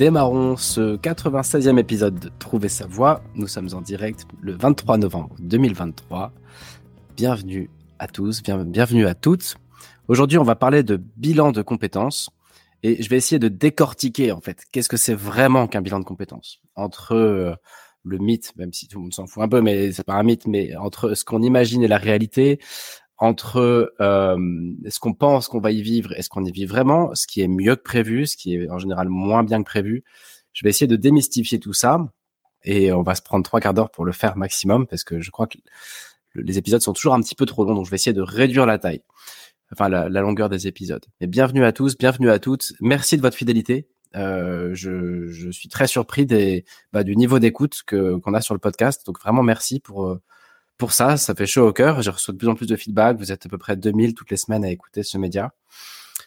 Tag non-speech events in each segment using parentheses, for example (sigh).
Démarrons ce 96e épisode de Trouver sa voie. Nous sommes en direct le 23 novembre 2023. Bienvenue à tous, bienvenue à toutes. Aujourd'hui, on va parler de bilan de compétences et je vais essayer de décortiquer en fait qu'est-ce que c'est vraiment qu'un bilan de compétences entre euh, le mythe, même si tout le monde s'en fout un peu, mais c'est pas un mythe, mais entre ce qu'on imagine et la réalité, entre euh, ce qu'on pense qu'on va y vivre et ce qu'on y vit vraiment, ce qui est mieux que prévu, ce qui est en général moins bien que prévu. Je vais essayer de démystifier tout ça et on va se prendre trois quarts d'heure pour le faire maximum parce que je crois que les épisodes sont toujours un petit peu trop longs, donc je vais essayer de réduire la taille, enfin la, longueur des épisodes. Mais bienvenue à tous, bienvenue à toutes. Merci de votre fidélité. Euh, je, je, suis très surpris des, bah, du niveau d'écoute qu'on a sur le podcast. Donc vraiment merci pour euh, pour ça. Ça fait chaud au cœur. J'ai reçu de plus en plus de feedback. Vous êtes à peu près 2000 toutes les semaines à écouter ce média.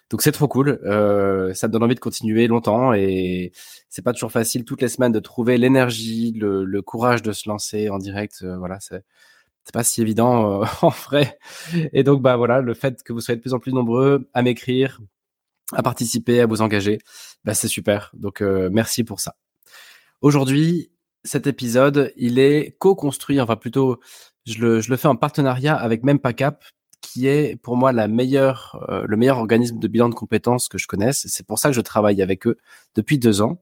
Donc c'est trop cool. Euh, ça me donne envie de continuer longtemps et c'est pas toujours facile toutes les semaines de trouver l'énergie, le, le, courage de se lancer en direct. Euh, voilà, c'est c'est pas si évident euh, (laughs) en vrai. Et donc bah voilà, le fait que vous soyez de plus en plus nombreux à m'écrire, à participer, à vous engager, bah, c'est super. Donc euh, merci pour ça. Aujourd'hui, cet épisode, il est co-construit, enfin plutôt, je le, je le fais en partenariat avec Mempacap, qui est pour moi la meilleure, euh, le meilleur organisme de bilan de compétences que je connaisse. C'est pour ça que je travaille avec eux depuis deux ans.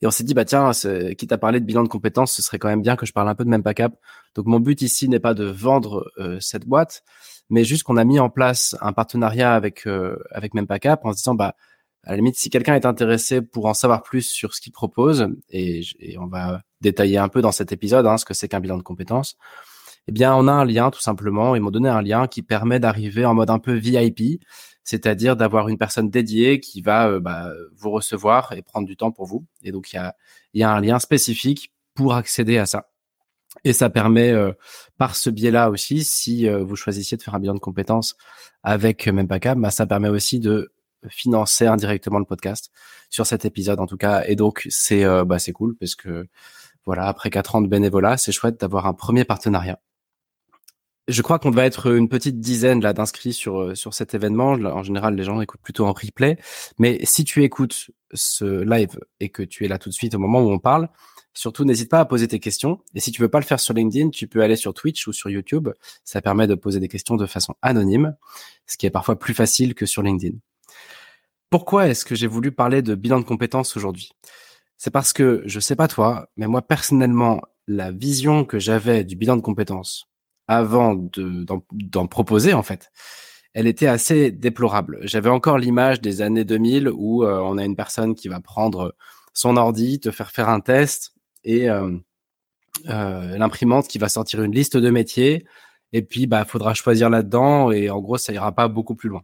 Et on s'est dit, bah tiens, quitte à parler de bilan de compétences, ce serait quand même bien que je parle un peu de Mempacap. Donc mon but ici n'est pas de vendre euh, cette boîte, mais juste qu'on a mis en place un partenariat avec euh, avec Mempacap en se disant, bah à la limite, si quelqu'un est intéressé pour en savoir plus sur ce qu'il propose, et, et, on va détailler un peu dans cet épisode hein, ce que c'est qu'un bilan de compétences, eh bien, on a un lien tout simplement. Ils m'ont donné un lien qui permet d'arriver en mode un peu VIP, c'est-à-dire d'avoir une personne dédiée qui va euh, bah, vous recevoir et prendre du temps pour vous. Et donc, il y a, un lien spécifique pour accéder à ça. Et ça permet, euh, par ce biais-là aussi, si euh, vous choisissiez de faire un bilan de compétences avec Mempacab, bah, ça permet aussi de financer indirectement le podcast sur cet épisode en tout cas. Et donc c'est euh, bah, c'est cool parce que voilà après quatre ans de bénévolat, c'est chouette d'avoir un premier partenariat. Je crois qu'on va être une petite dizaine là d'inscrits sur euh, sur cet événement. En général, les gens écoutent plutôt en replay, mais si tu écoutes ce live et que tu es là tout de suite au moment où on parle, surtout n'hésite pas à poser tes questions. Et si tu veux pas le faire sur LinkedIn, tu peux aller sur Twitch ou sur YouTube. Ça permet de poser des questions de façon anonyme, ce qui est parfois plus facile que sur LinkedIn. Pourquoi est-ce que j'ai voulu parler de bilan de compétences aujourd'hui? C'est parce que, je sais pas toi, mais moi personnellement, la vision que j'avais du bilan de compétences avant d'en proposer, en fait, elle était assez déplorable. J'avais encore l'image des années 2000 où euh, on a une personne qui va prendre son ordi, te faire faire un test et euh, euh, l'imprimante qui va sortir une liste de métiers et puis bah faudra choisir là-dedans et en gros ça ira pas beaucoup plus loin.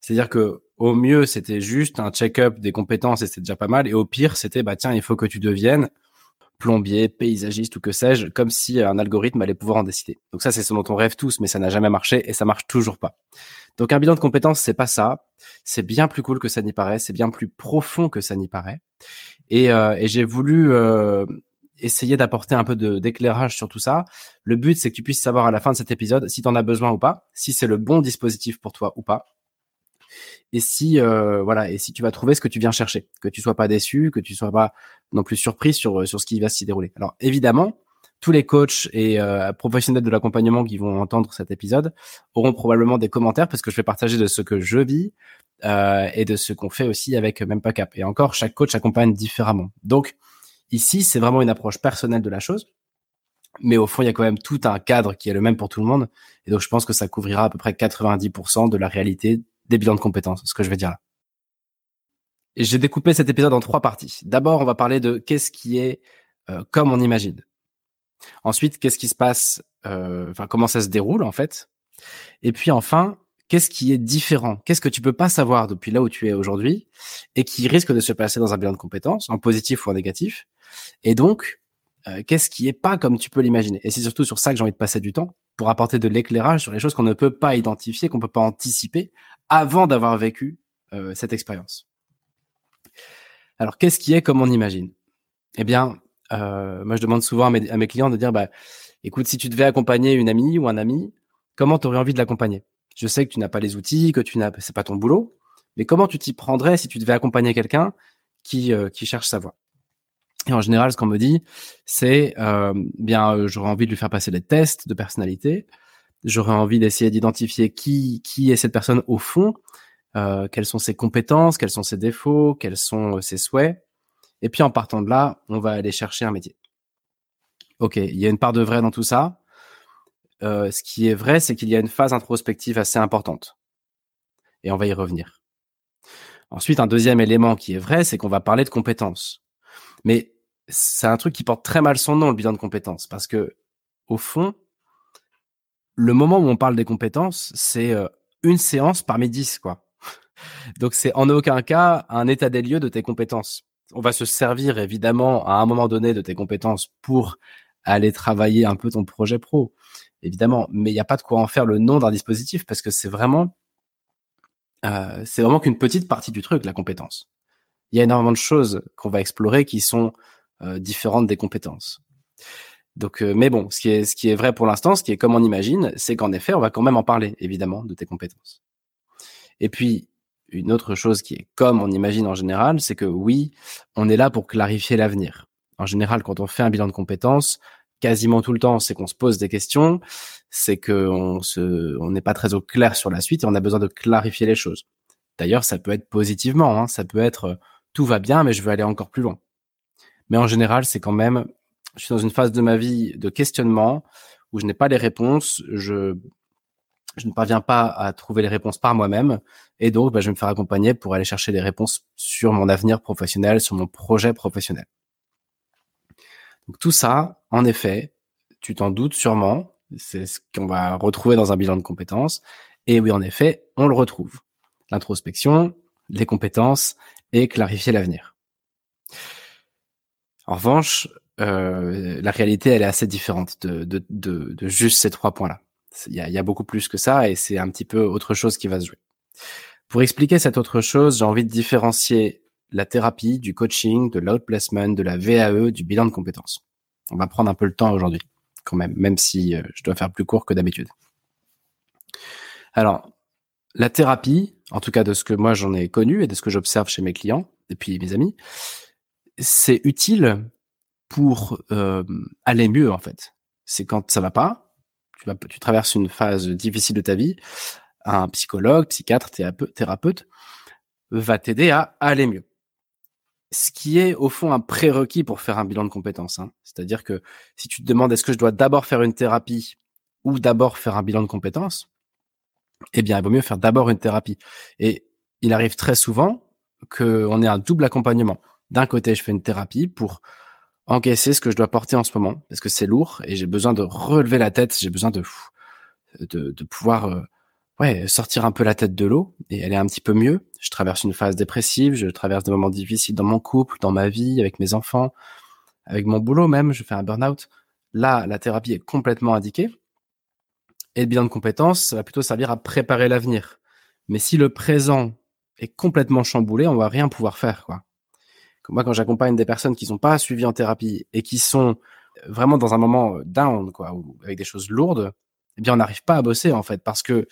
C'est-à-dire que au mieux, c'était juste un check-up des compétences et c'était déjà pas mal. Et au pire, c'était, bah, tiens, il faut que tu deviennes plombier, paysagiste ou que sais-je, comme si un algorithme allait pouvoir en décider. Donc ça, c'est ce dont on rêve tous, mais ça n'a jamais marché et ça marche toujours pas. Donc un bilan de compétences, c'est pas ça. C'est bien plus cool que ça n'y paraît. C'est bien plus profond que ça n'y paraît. Et, euh, j'ai voulu euh, essayer d'apporter un peu d'éclairage sur tout ça. Le but, c'est que tu puisses savoir à la fin de cet épisode si tu en as besoin ou pas, si c'est le bon dispositif pour toi ou pas et si euh, voilà et si tu vas trouver ce que tu viens chercher, que tu sois pas déçu, que tu sois pas non plus surpris sur sur ce qui va s'y dérouler. Alors évidemment, tous les coachs et euh, professionnels de l'accompagnement qui vont entendre cet épisode auront probablement des commentaires parce que je vais partager de ce que je vis euh, et de ce qu'on fait aussi avec même pas cap. Et encore, chaque coach accompagne différemment. Donc ici, c'est vraiment une approche personnelle de la chose. Mais au fond, il y a quand même tout un cadre qui est le même pour tout le monde. Et donc, je pense que ça couvrira à peu près 90% de la réalité des bilans de compétences, ce que je vais dire là. J'ai découpé cet épisode en trois parties. D'abord, on va parler de qu'est-ce qui est euh, comme on imagine. Ensuite, qu'est-ce qui se passe, euh, enfin comment ça se déroule en fait. Et puis enfin, qu'est-ce qui est différent? Qu'est-ce que tu peux pas savoir depuis là où tu es aujourd'hui et qui risque de se passer dans un bilan de compétences, en positif ou en négatif? Et donc, euh, qu'est-ce qui est pas comme tu peux l'imaginer? Et c'est surtout sur ça que j'ai envie de passer du temps pour apporter de l'éclairage sur les choses qu'on ne peut pas identifier, qu'on peut pas anticiper avant d'avoir vécu euh, cette expérience. Alors, qu'est-ce qui est comme on imagine? Eh bien, euh, moi, je demande souvent à mes, clients de dire, bah, écoute, si tu devais accompagner une amie ou un ami, comment tu aurais envie de l'accompagner? Je sais que tu n'as pas les outils, que tu n'as, c'est pas ton boulot, mais comment tu t'y prendrais si tu devais accompagner quelqu'un qui, euh, qui cherche sa voie? Et en général, ce qu'on me dit, c'est euh, bien, j'aurais envie de lui faire passer des tests de personnalité, j'aurais envie d'essayer d'identifier qui, qui est cette personne au fond, euh, quelles sont ses compétences, quels sont ses défauts, quels sont euh, ses souhaits. Et puis en partant de là, on va aller chercher un métier. Ok, il y a une part de vrai dans tout ça. Euh, ce qui est vrai, c'est qu'il y a une phase introspective assez importante. Et on va y revenir. Ensuite, un deuxième élément qui est vrai, c'est qu'on va parler de compétences. Mais c'est un truc qui porte très mal son nom, le bilan de compétences, parce que au fond, le moment où on parle des compétences, c'est euh, une séance parmi dix, quoi. Donc c'est en aucun cas un état des lieux de tes compétences. On va se servir évidemment à un moment donné de tes compétences pour aller travailler un peu ton projet pro, évidemment. Mais il n'y a pas de quoi en faire le nom d'un dispositif parce que c'est vraiment, euh, c'est vraiment qu'une petite partie du truc, la compétence. Il y a énormément de choses qu'on va explorer qui sont euh, différentes des compétences. Donc, euh, mais bon, ce qui est, vrai pour l'instant, ce qui est comme on imagine, c'est qu'en effet, on va quand même en parler, évidemment, de tes compétences. Et puis, une autre chose qui est comme on imagine en général, c'est que oui, on est là pour clarifier l'avenir. En général, quand on fait un bilan de compétences, quasiment tout le temps, c'est qu'on se pose des questions, c'est qu'on se, on n'est pas très au clair sur la suite et on a besoin de clarifier les choses. D'ailleurs, ça peut être positivement, hein, ça peut être euh, tout va bien, mais je veux aller encore plus loin. Mais en général, c'est quand même, je suis dans une phase de ma vie de questionnement où je n'ai pas les réponses, je je ne parviens pas à trouver les réponses par moi-même. Et donc, bah, je vais me faire accompagner pour aller chercher des réponses sur mon avenir professionnel, sur mon projet professionnel. Donc, tout ça, en effet, tu t'en doutes sûrement. C'est ce qu'on va retrouver dans un bilan de compétences. Et oui, en effet, on le retrouve. L'introspection, les compétences et clarifier l'avenir. En revanche, euh, la réalité, elle est assez différente de, de, de, de juste ces trois points-là. Il y, a, beaucoup plus que ça et c'est un petit peu autre chose qui va se jouer. Pour expliquer cette autre chose, j'ai envie de différencier la thérapie, du coaching, de l'outplacement, de la VAE, du bilan de compétences. On va prendre un peu le temps aujourd'hui, quand même, même si euh, je dois faire plus court que d'habitude. Alors, la thérapie, en tout cas de ce que moi j'en ai connu et de ce que j'observe chez mes clients et puis mes amis, c'est utile pour euh, aller mieux en fait. C'est quand ça va pas, tu, traverses une phase difficile de ta vie, un psychologue, psychiatre, thérapeute va t'aider à aller mieux. Ce qui est au fond un prérequis pour faire un bilan de compétences. Hein. C'est-à-dire que si tu te demandes est-ce que je dois d'abord faire une thérapie ou d'abord faire un bilan de compétences, eh bien, il vaut mieux faire d'abord une thérapie. Et il arrive très souvent qu'on ait un double accompagnement. D'un côté, je fais une thérapie pour encaisser ce que je dois porter en ce moment parce que c'est lourd et j'ai besoin de relever la tête, j'ai besoin de, de, de pouvoir euh, ouais, sortir un peu la tête de l'eau et aller un petit peu mieux. Je traverse une phase dépressive, je traverse des moments difficiles dans mon couple, dans ma vie, avec mes enfants, avec mon boulot même, je fais un burn-out. Là, la thérapie est complètement indiquée. Et le bilan de compétences, ça va plutôt servir à préparer l'avenir. Mais si le présent est complètement chamboulé, on va rien pouvoir faire, quoi moi, quand j'accompagne des personnes qui sont pas suivies en thérapie et qui sont vraiment dans un moment euh, down, quoi, ou avec des choses lourdes, eh bien, on n'arrive pas à bosser, en fait, parce que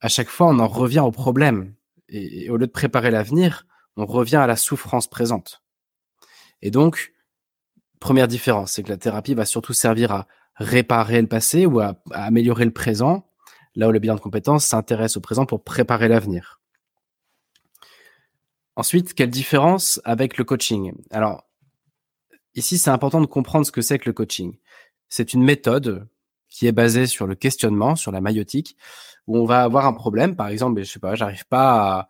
à chaque fois, on en revient au problème. Et, au lieu de préparer l'avenir, on revient à la souffrance présente. Et donc, première différence, c'est que la thérapie va surtout servir à réparer le passé ou à améliorer le présent, là où le bilan de compétences s'intéresse au présent pour préparer l'avenir. Ensuite, quelle différence avec le coaching? Alors, ici, c'est important de comprendre ce que c'est que le coaching. C'est une méthode qui est basée sur le questionnement, sur la maïotique, où on va avoir un problème. Par exemple, je sais pas, j'arrive pas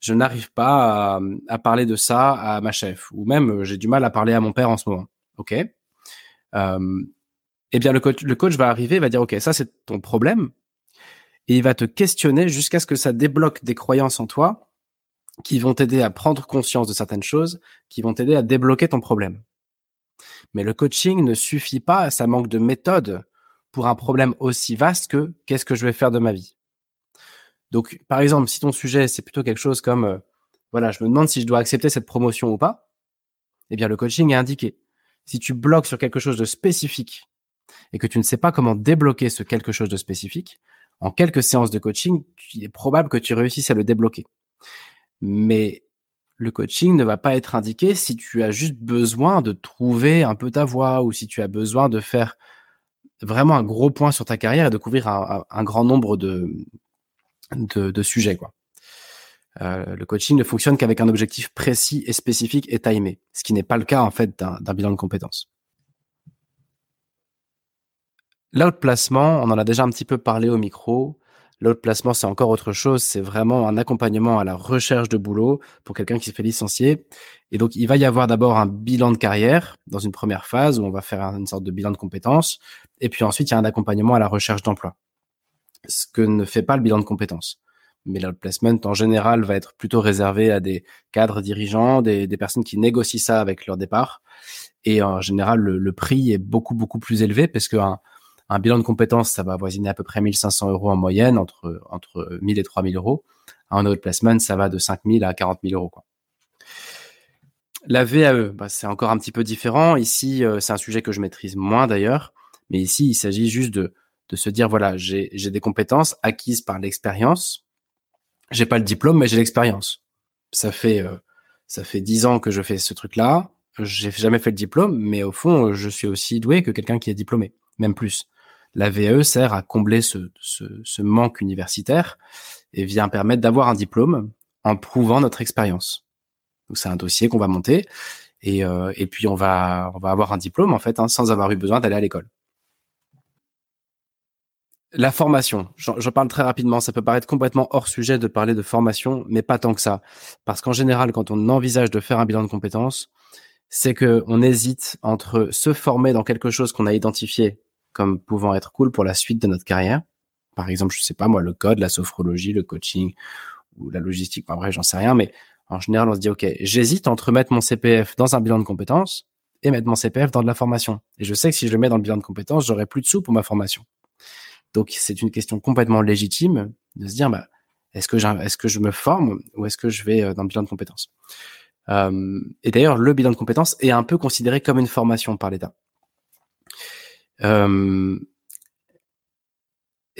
je n'arrive pas à, parler de ça à ma chef, ou même euh, j'ai du mal à parler à mon père en ce moment. Ok? Euh, eh bien, le coach, le coach va arriver, va dire, ok, ça c'est ton problème. et il va te questionner jusqu'à ce que ça débloque des croyances en toi qui vont t'aider à prendre conscience de certaines choses, qui vont t'aider à débloquer ton problème. Mais le coaching ne suffit pas, ça manque de méthode pour un problème aussi vaste que qu'est-ce que je vais faire de ma vie? Donc, par exemple, si ton sujet, c'est plutôt quelque chose comme, euh, voilà, je me demande si je dois accepter cette promotion ou pas, eh bien, le coaching est indiqué. Si tu bloques sur quelque chose de spécifique et que tu ne sais pas comment débloquer ce quelque chose de spécifique, en quelques séances de coaching, il est probable que tu réussisses à le débloquer. Mais le coaching ne va pas être indiqué si tu as juste besoin de trouver un peu ta voie ou si tu as besoin de faire vraiment un gros point sur ta carrière et de couvrir un, grand nombre de, de, sujets. Quoi. Euh, le coaching ne fonctionne qu'avec un objectif précis et spécifique et timé, ce qui n'est pas le cas en fait d'un bilan de compétences. L'outplacement, on en a déjà un petit peu parlé au micro. L'autre placement, c'est encore autre chose. C'est vraiment un accompagnement à la recherche de boulot pour quelqu'un qui se fait licencier. Et donc, il va y avoir d'abord un bilan de carrière dans une première phase où on va faire une sorte de bilan de compétences. Et puis ensuite, il y a un accompagnement à la recherche d'emploi. Ce que ne fait pas le bilan de compétences. Mais l'outplacement, en général, va être plutôt réservé à des cadres dirigeants, des, personnes qui négocient ça avec leur départ. Et en général, le, prix est beaucoup, beaucoup plus élevé parce qu'un un bilan de compétences, ça va avoisiner à peu près 1500 euros en moyenne, entre, entre 1000 et 3000 euros. Un autre placement, ça va de 5000 à 40 000 euros. La VAE, bah, c'est encore un petit peu différent. Ici, euh, c'est un sujet que je maîtrise moins d'ailleurs. Mais ici, il s'agit juste de, de se dire, voilà, j'ai des compétences acquises par l'expérience. J'ai pas le diplôme, mais j'ai l'expérience. Ça fait, euh, ça fait 10 ans que je fais ce truc-là. J'ai jamais fait le diplôme, mais au fond, je suis aussi doué que quelqu'un qui est diplômé, même plus. La VAE sert à combler ce, manque universitaire et vient permettre d'avoir un diplôme en prouvant notre expérience. Donc c'est un dossier qu'on va monter et, euh, puis on va avoir un diplôme en fait hein, sans avoir eu besoin d'aller à l'école. La formation, je, parle très rapidement, ça peut paraître complètement hors sujet de parler de formation, mais pas tant que ça. Parce qu'en général, quand on envisage de faire un bilan de compétences, c'est que on hésite entre se former dans quelque chose qu'on a identifié comme pouvant être cool pour la suite de notre carrière. Par exemple, je sais pas moi, le code, la sophrologie, le coaching ou la logistique. En vrai, j'en sais rien, mais en général, on se dit ok, j'hésite entre mettre mon CPF dans un bilan de compétences et mettre mon CPF dans de la formation. Et je sais que si je le mets dans le bilan de compétences, j'aurai plus de sous pour ma formation. Donc c'est une question complètement légitime de se dire bah est-ce que est-ce que je me forme ou est-ce que je vais euh, dans le bilan de compétences? Euh, Et d'ailleurs, le bilan de compétences est un peu considéré comme une formation par l'État.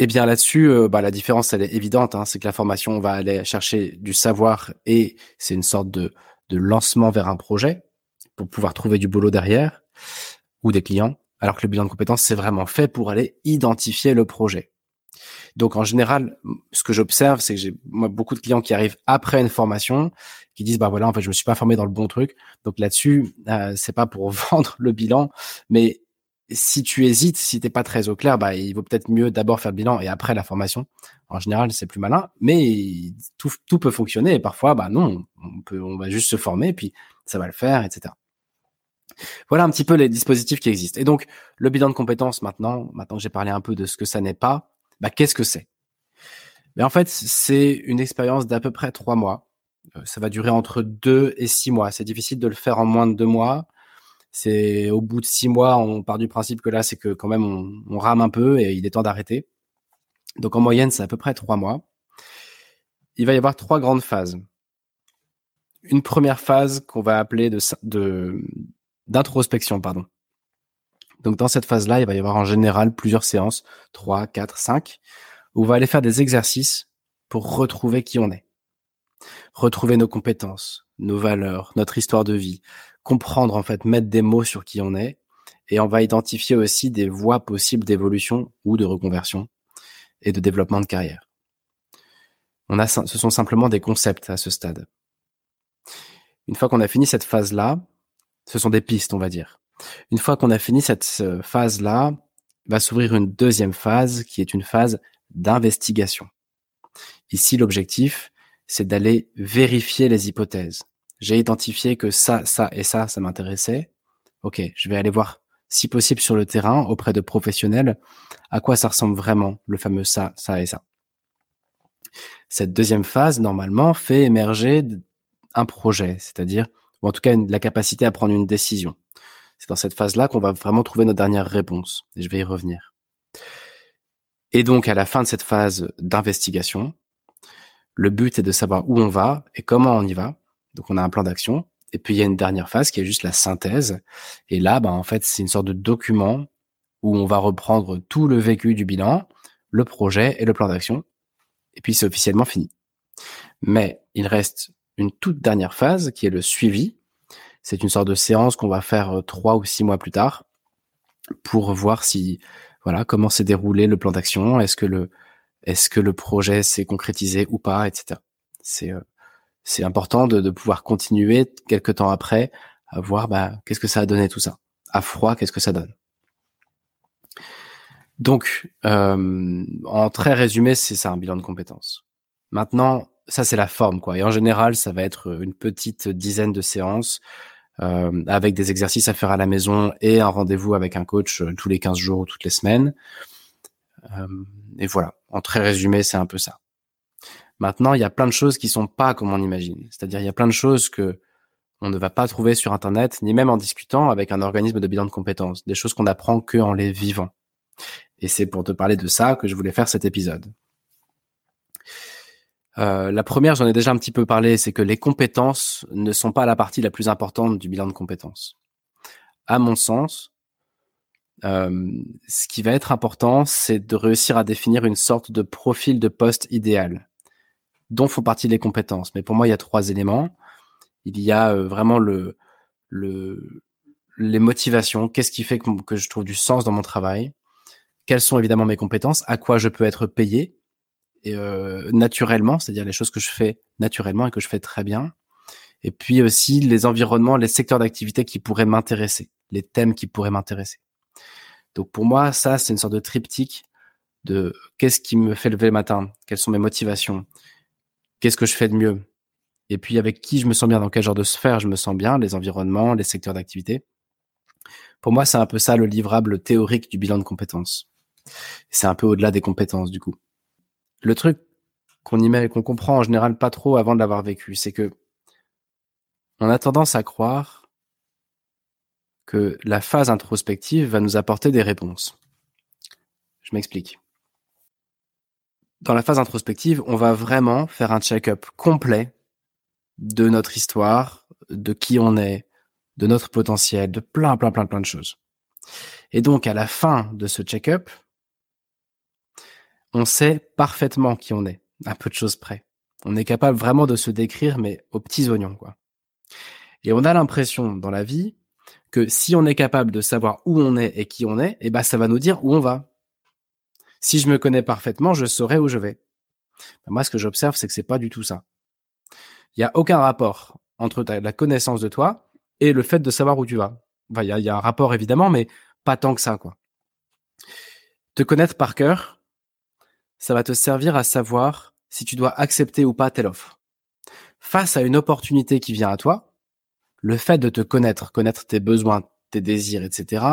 Eh bien là-dessus, euh, bah, la différence elle est évidente, hein, c'est que la formation va aller chercher du savoir et c'est une sorte de, de lancement vers un projet pour pouvoir trouver du boulot derrière ou des clients, alors que le bilan de compétences c'est vraiment fait pour aller identifier le projet. Donc en général, ce que j'observe, c'est que j'ai moi beaucoup de clients qui arrivent après une formation, qui disent bah voilà en fait je me suis pas formé dans le bon truc. Donc là-dessus, euh, c'est pas pour (laughs) vendre le bilan, mais si tu hésites, si t'es pas très au clair, bah, il vaut peut-être mieux d'abord faire le bilan et après la formation. En général, c'est plus malin, mais tout, peut fonctionner et parfois, bah non, on on va juste se former puis ça va le faire, etc. Voilà un petit peu les dispositifs qui existent. Et donc, le bilan de compétences maintenant, maintenant que j'ai parlé un peu de ce que ça n'est pas, bah, qu'est-ce que c'est? Mais en fait, c'est une expérience d'à peu près trois mois. Euh, ça va durer entre deux et six mois. C'est difficile de le faire en moins de deux mois c'est au bout de six mois, on part du principe que là, c'est que quand même on, rame un peu et il est temps d'arrêter. Donc en moyenne, c'est à peu près trois mois. Il va y avoir trois grandes phases. Une première phase qu'on va appeler de d'introspection, pardon. Donc dans cette phase-là, il va y avoir en général plusieurs séances, trois, quatre, cinq, où on va aller faire des exercices pour retrouver qui on est, retrouver nos compétences, nos valeurs, notre histoire de vie, comprendre en fait, mettre des mots sur qui on est, et on va identifier aussi des voies possibles d'évolution ou de reconversion et de développement de carrière. On a, ce sont simplement des concepts à ce stade. Une fois qu'on a fini cette phase-là, ce sont des pistes, on va dire. Une fois qu'on a fini cette phase-là, va s'ouvrir une deuxième phase qui est une phase d'investigation. Ici, l'objectif, c'est d'aller vérifier les hypothèses, j'ai identifié que ça, ça et ça, ça m'intéressait. Ok, je vais aller voir, si possible, sur le terrain, auprès de professionnels, à quoi ça ressemble vraiment, le fameux ça, ça et ça? Cette deuxième phase, normalement, fait émerger un projet, c'est-à-dire, ou en tout cas, la capacité à prendre une décision. C'est dans cette phase-là qu'on va vraiment trouver notre dernière réponse. Et je vais y revenir. Et donc, à la fin de cette phase d'investigation, le but est de savoir où on va et comment on y va. Donc, on a un plan d'action. Et puis, il y a une dernière phase qui est juste la synthèse. Et là, bah, en fait, c'est une sorte de document où on va reprendre tout le vécu du bilan, le projet et le plan d'action. Et puis, c'est officiellement fini. Mais il reste une toute dernière phase qui est le suivi. C'est une sorte de séance qu'on va faire euh, trois ou six mois plus tard pour voir si, voilà, comment s'est déroulé le plan d'action. Est-ce que le, est-ce que le projet s'est concrétisé ou pas, etc. C'est, euh, c'est important de, de, pouvoir continuer quelques temps après à voir bah, qu'est-ce que ça a donné tout ça? À froid, qu'est-ce que ça donne? Donc, euh, en très résumé, c'est ça un bilan de compétences. Maintenant, ça c'est la forme, quoi. Et en général, ça va être une petite dizaine de séances euh, avec des exercices à faire à la maison et un rendez-vous avec un coach euh, tous les 15 jours ou toutes les semaines. Euh, et voilà, en très résumé, c'est un peu ça. Maintenant, il y a plein de choses qui sont pas comme on imagine. C'est-à-dire, il y a plein de choses que on ne va pas trouver sur Internet, ni même en discutant avec un organisme de bilan de compétences. Des choses qu'on apprend que en les vivant. Et c'est pour te parler de ça que je voulais faire cet épisode. Euh, la première, j'en ai déjà un petit peu parlé, c'est que les compétences ne sont pas la partie la plus importante du bilan de compétences. À mon sens, euh, ce qui va être important, c'est de réussir à définir une sorte de profil de poste idéal dont font partie les compétences. Mais pour moi, il y a trois éléments. Il y a euh, vraiment le, le, les motivations. Qu'est-ce qui fait que, que, je trouve du sens dans mon travail? Quelles sont évidemment mes compétences? À quoi je peux être payé? Et, euh, naturellement, c'est-à-dire les choses que je fais naturellement et que je fais très bien. Et puis aussi les environnements, les secteurs d'activité qui pourraient m'intéresser, les thèmes qui pourraient m'intéresser. Donc pour moi, ça, c'est une sorte de triptyque de qu'est-ce qui me fait lever le matin, quelles sont mes motivations, qu'est-ce que je fais de mieux, et puis avec qui je me sens bien, dans quel genre de sphère je me sens bien, les environnements, les secteurs d'activité? Pour moi, c'est un peu ça le livrable théorique du bilan de compétences. C'est un peu au-delà des compétences, du coup le truc qu'on y met et qu'on comprend en général pas trop avant de l'avoir vécu, c'est que on a tendance à croire que la phase introspective va nous apporter des réponses. Je m'explique. Dans la phase introspective, on va vraiment faire un check-up complet de notre histoire, de qui on est, de notre potentiel, de plein, plein, plein, plein de choses. Et donc, à la fin de ce check-up, on sait parfaitement qui on est, à peu de choses près. On est capable vraiment de se décrire, mais aux petits oignons, quoi. Et on a l'impression dans la vie que si on est capable de savoir où on est et qui on est, eh ben, ça va nous dire où on va. Si je me connais parfaitement, je saurai où je vais. Ben, moi, ce que j'observe, c'est que c'est pas du tout ça. Il y a aucun rapport entre la connaissance de toi et le fait de savoir où tu vas. il y a un rapport évidemment, mais pas tant que ça, quoi. Te connaître par cœur, ça va te servir à savoir si tu dois accepter ou pas telle offre. Face à une opportunité qui vient à toi, le fait de te connaître, connaître tes besoins, tes désirs, etc.,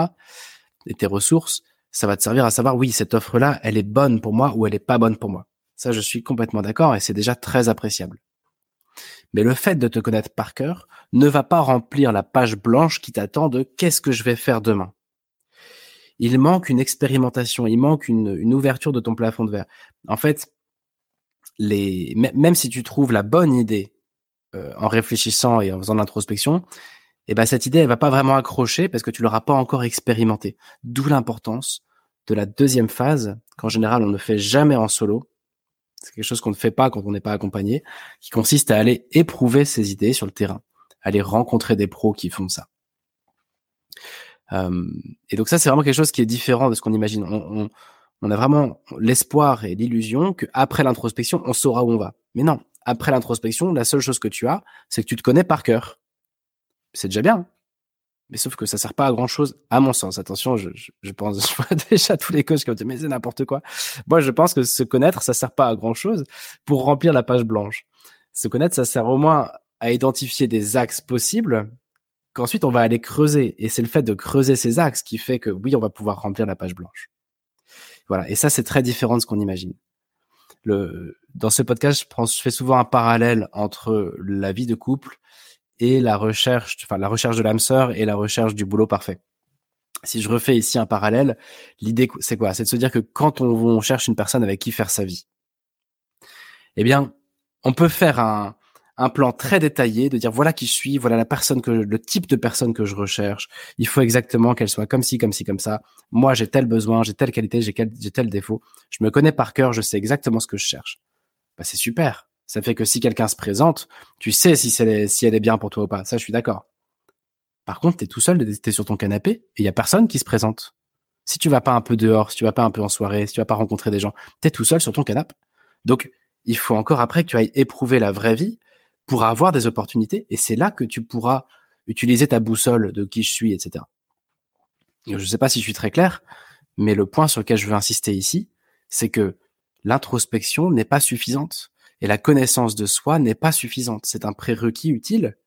et tes ressources, ça va te servir à savoir, oui, cette offre-là, elle est bonne pour moi ou elle est pas bonne pour moi. Ça, je suis complètement d'accord et c'est déjà très appréciable. Mais le fait de te connaître par cœur ne va pas remplir la page blanche qui t'attend de qu'est-ce que je vais faire demain il manque une expérimentation, il manque une, ouverture de ton plafond de verre. En fait, les, même si tu trouves la bonne idée euh, en réfléchissant et en faisant l'introspection, eh ben cette idée elle va pas vraiment accrocher parce que tu l'auras pas encore expérimenté. D'où l'importance de la deuxième phase qu'en général on ne fait jamais en solo. C'est quelque chose qu'on ne fait pas quand on n'est pas accompagné, qui consiste à aller éprouver ses idées sur le terrain, aller rencontrer des pros qui font ça. Euh, et donc ça, c'est vraiment quelque chose qui est différent de ce qu'on imagine. On, on, on, a vraiment l'espoir et l'illusion qu'après l'introspection, on saura où on va. Mais non, après l'introspection, la seule chose que tu as, c'est que tu te connais par cœur. C'est déjà bien. Mais sauf que ça sert pas à grand chose, à mon sens. Attention, je, je, pense, (laughs) je vois déjà tous les coachs qui ont dit, mais c'est n'importe quoi. Moi, je pense que se connaître, ça sert pas à grand chose pour remplir la page blanche. Se connaître, ça sert au moins à identifier des axes possibles qu'ensuite on va aller creuser. Et c'est le fait de creuser ces axes qui fait que oui, on va pouvoir remplir la page blanche. Voilà. Et ça, c'est très différent de ce qu'on imagine. le, dans ce podcast, je, je fais souvent un parallèle entre la vie de couple et la recherche, enfin la recherche de l'âme sœur et la recherche du boulot parfait. Si je refais ici un parallèle, l'idée c'est quoi? C'est de se dire que quand on, cherche une personne avec qui faire sa vie, eh bien, on peut faire un, plan très détaillé de dire voilà qui je suis, voilà la personne que le type de personne que je recherche. Il faut exactement qu'elle soit comme ci, comme ci, comme ça. Moi, j'ai tel besoin, j'ai telle qualité, j'ai tel défaut. Je me connais par cœur, je sais exactement ce que je cherche. Bah, c'est super. Ça fait que si quelqu'un se présente, tu sais si, si elle est bien pour toi ou pas. Ça, je suis d'accord. Par contre, t'es tout seul, t'es sur ton canapé et il y a personne qui se présente. Si tu vas pas un peu dehors, si tu vas pas un peu en soirée, si tu vas pas rencontrer des gens, t'es tout seul sur ton canapé. Donc, il faut encore après que tu ailles éprouver la vraie vie pour avoir des opportunités. Et c'est là que tu pourras utiliser ta boussole de qui je suis, etc. je ne sais pas si je suis très clair, mais le point sur lequel je veux insister ici, c'est que l'introspection n'est pas suffisante et la connaissance de soi n'est pas suffisante. C'est un prérequis utile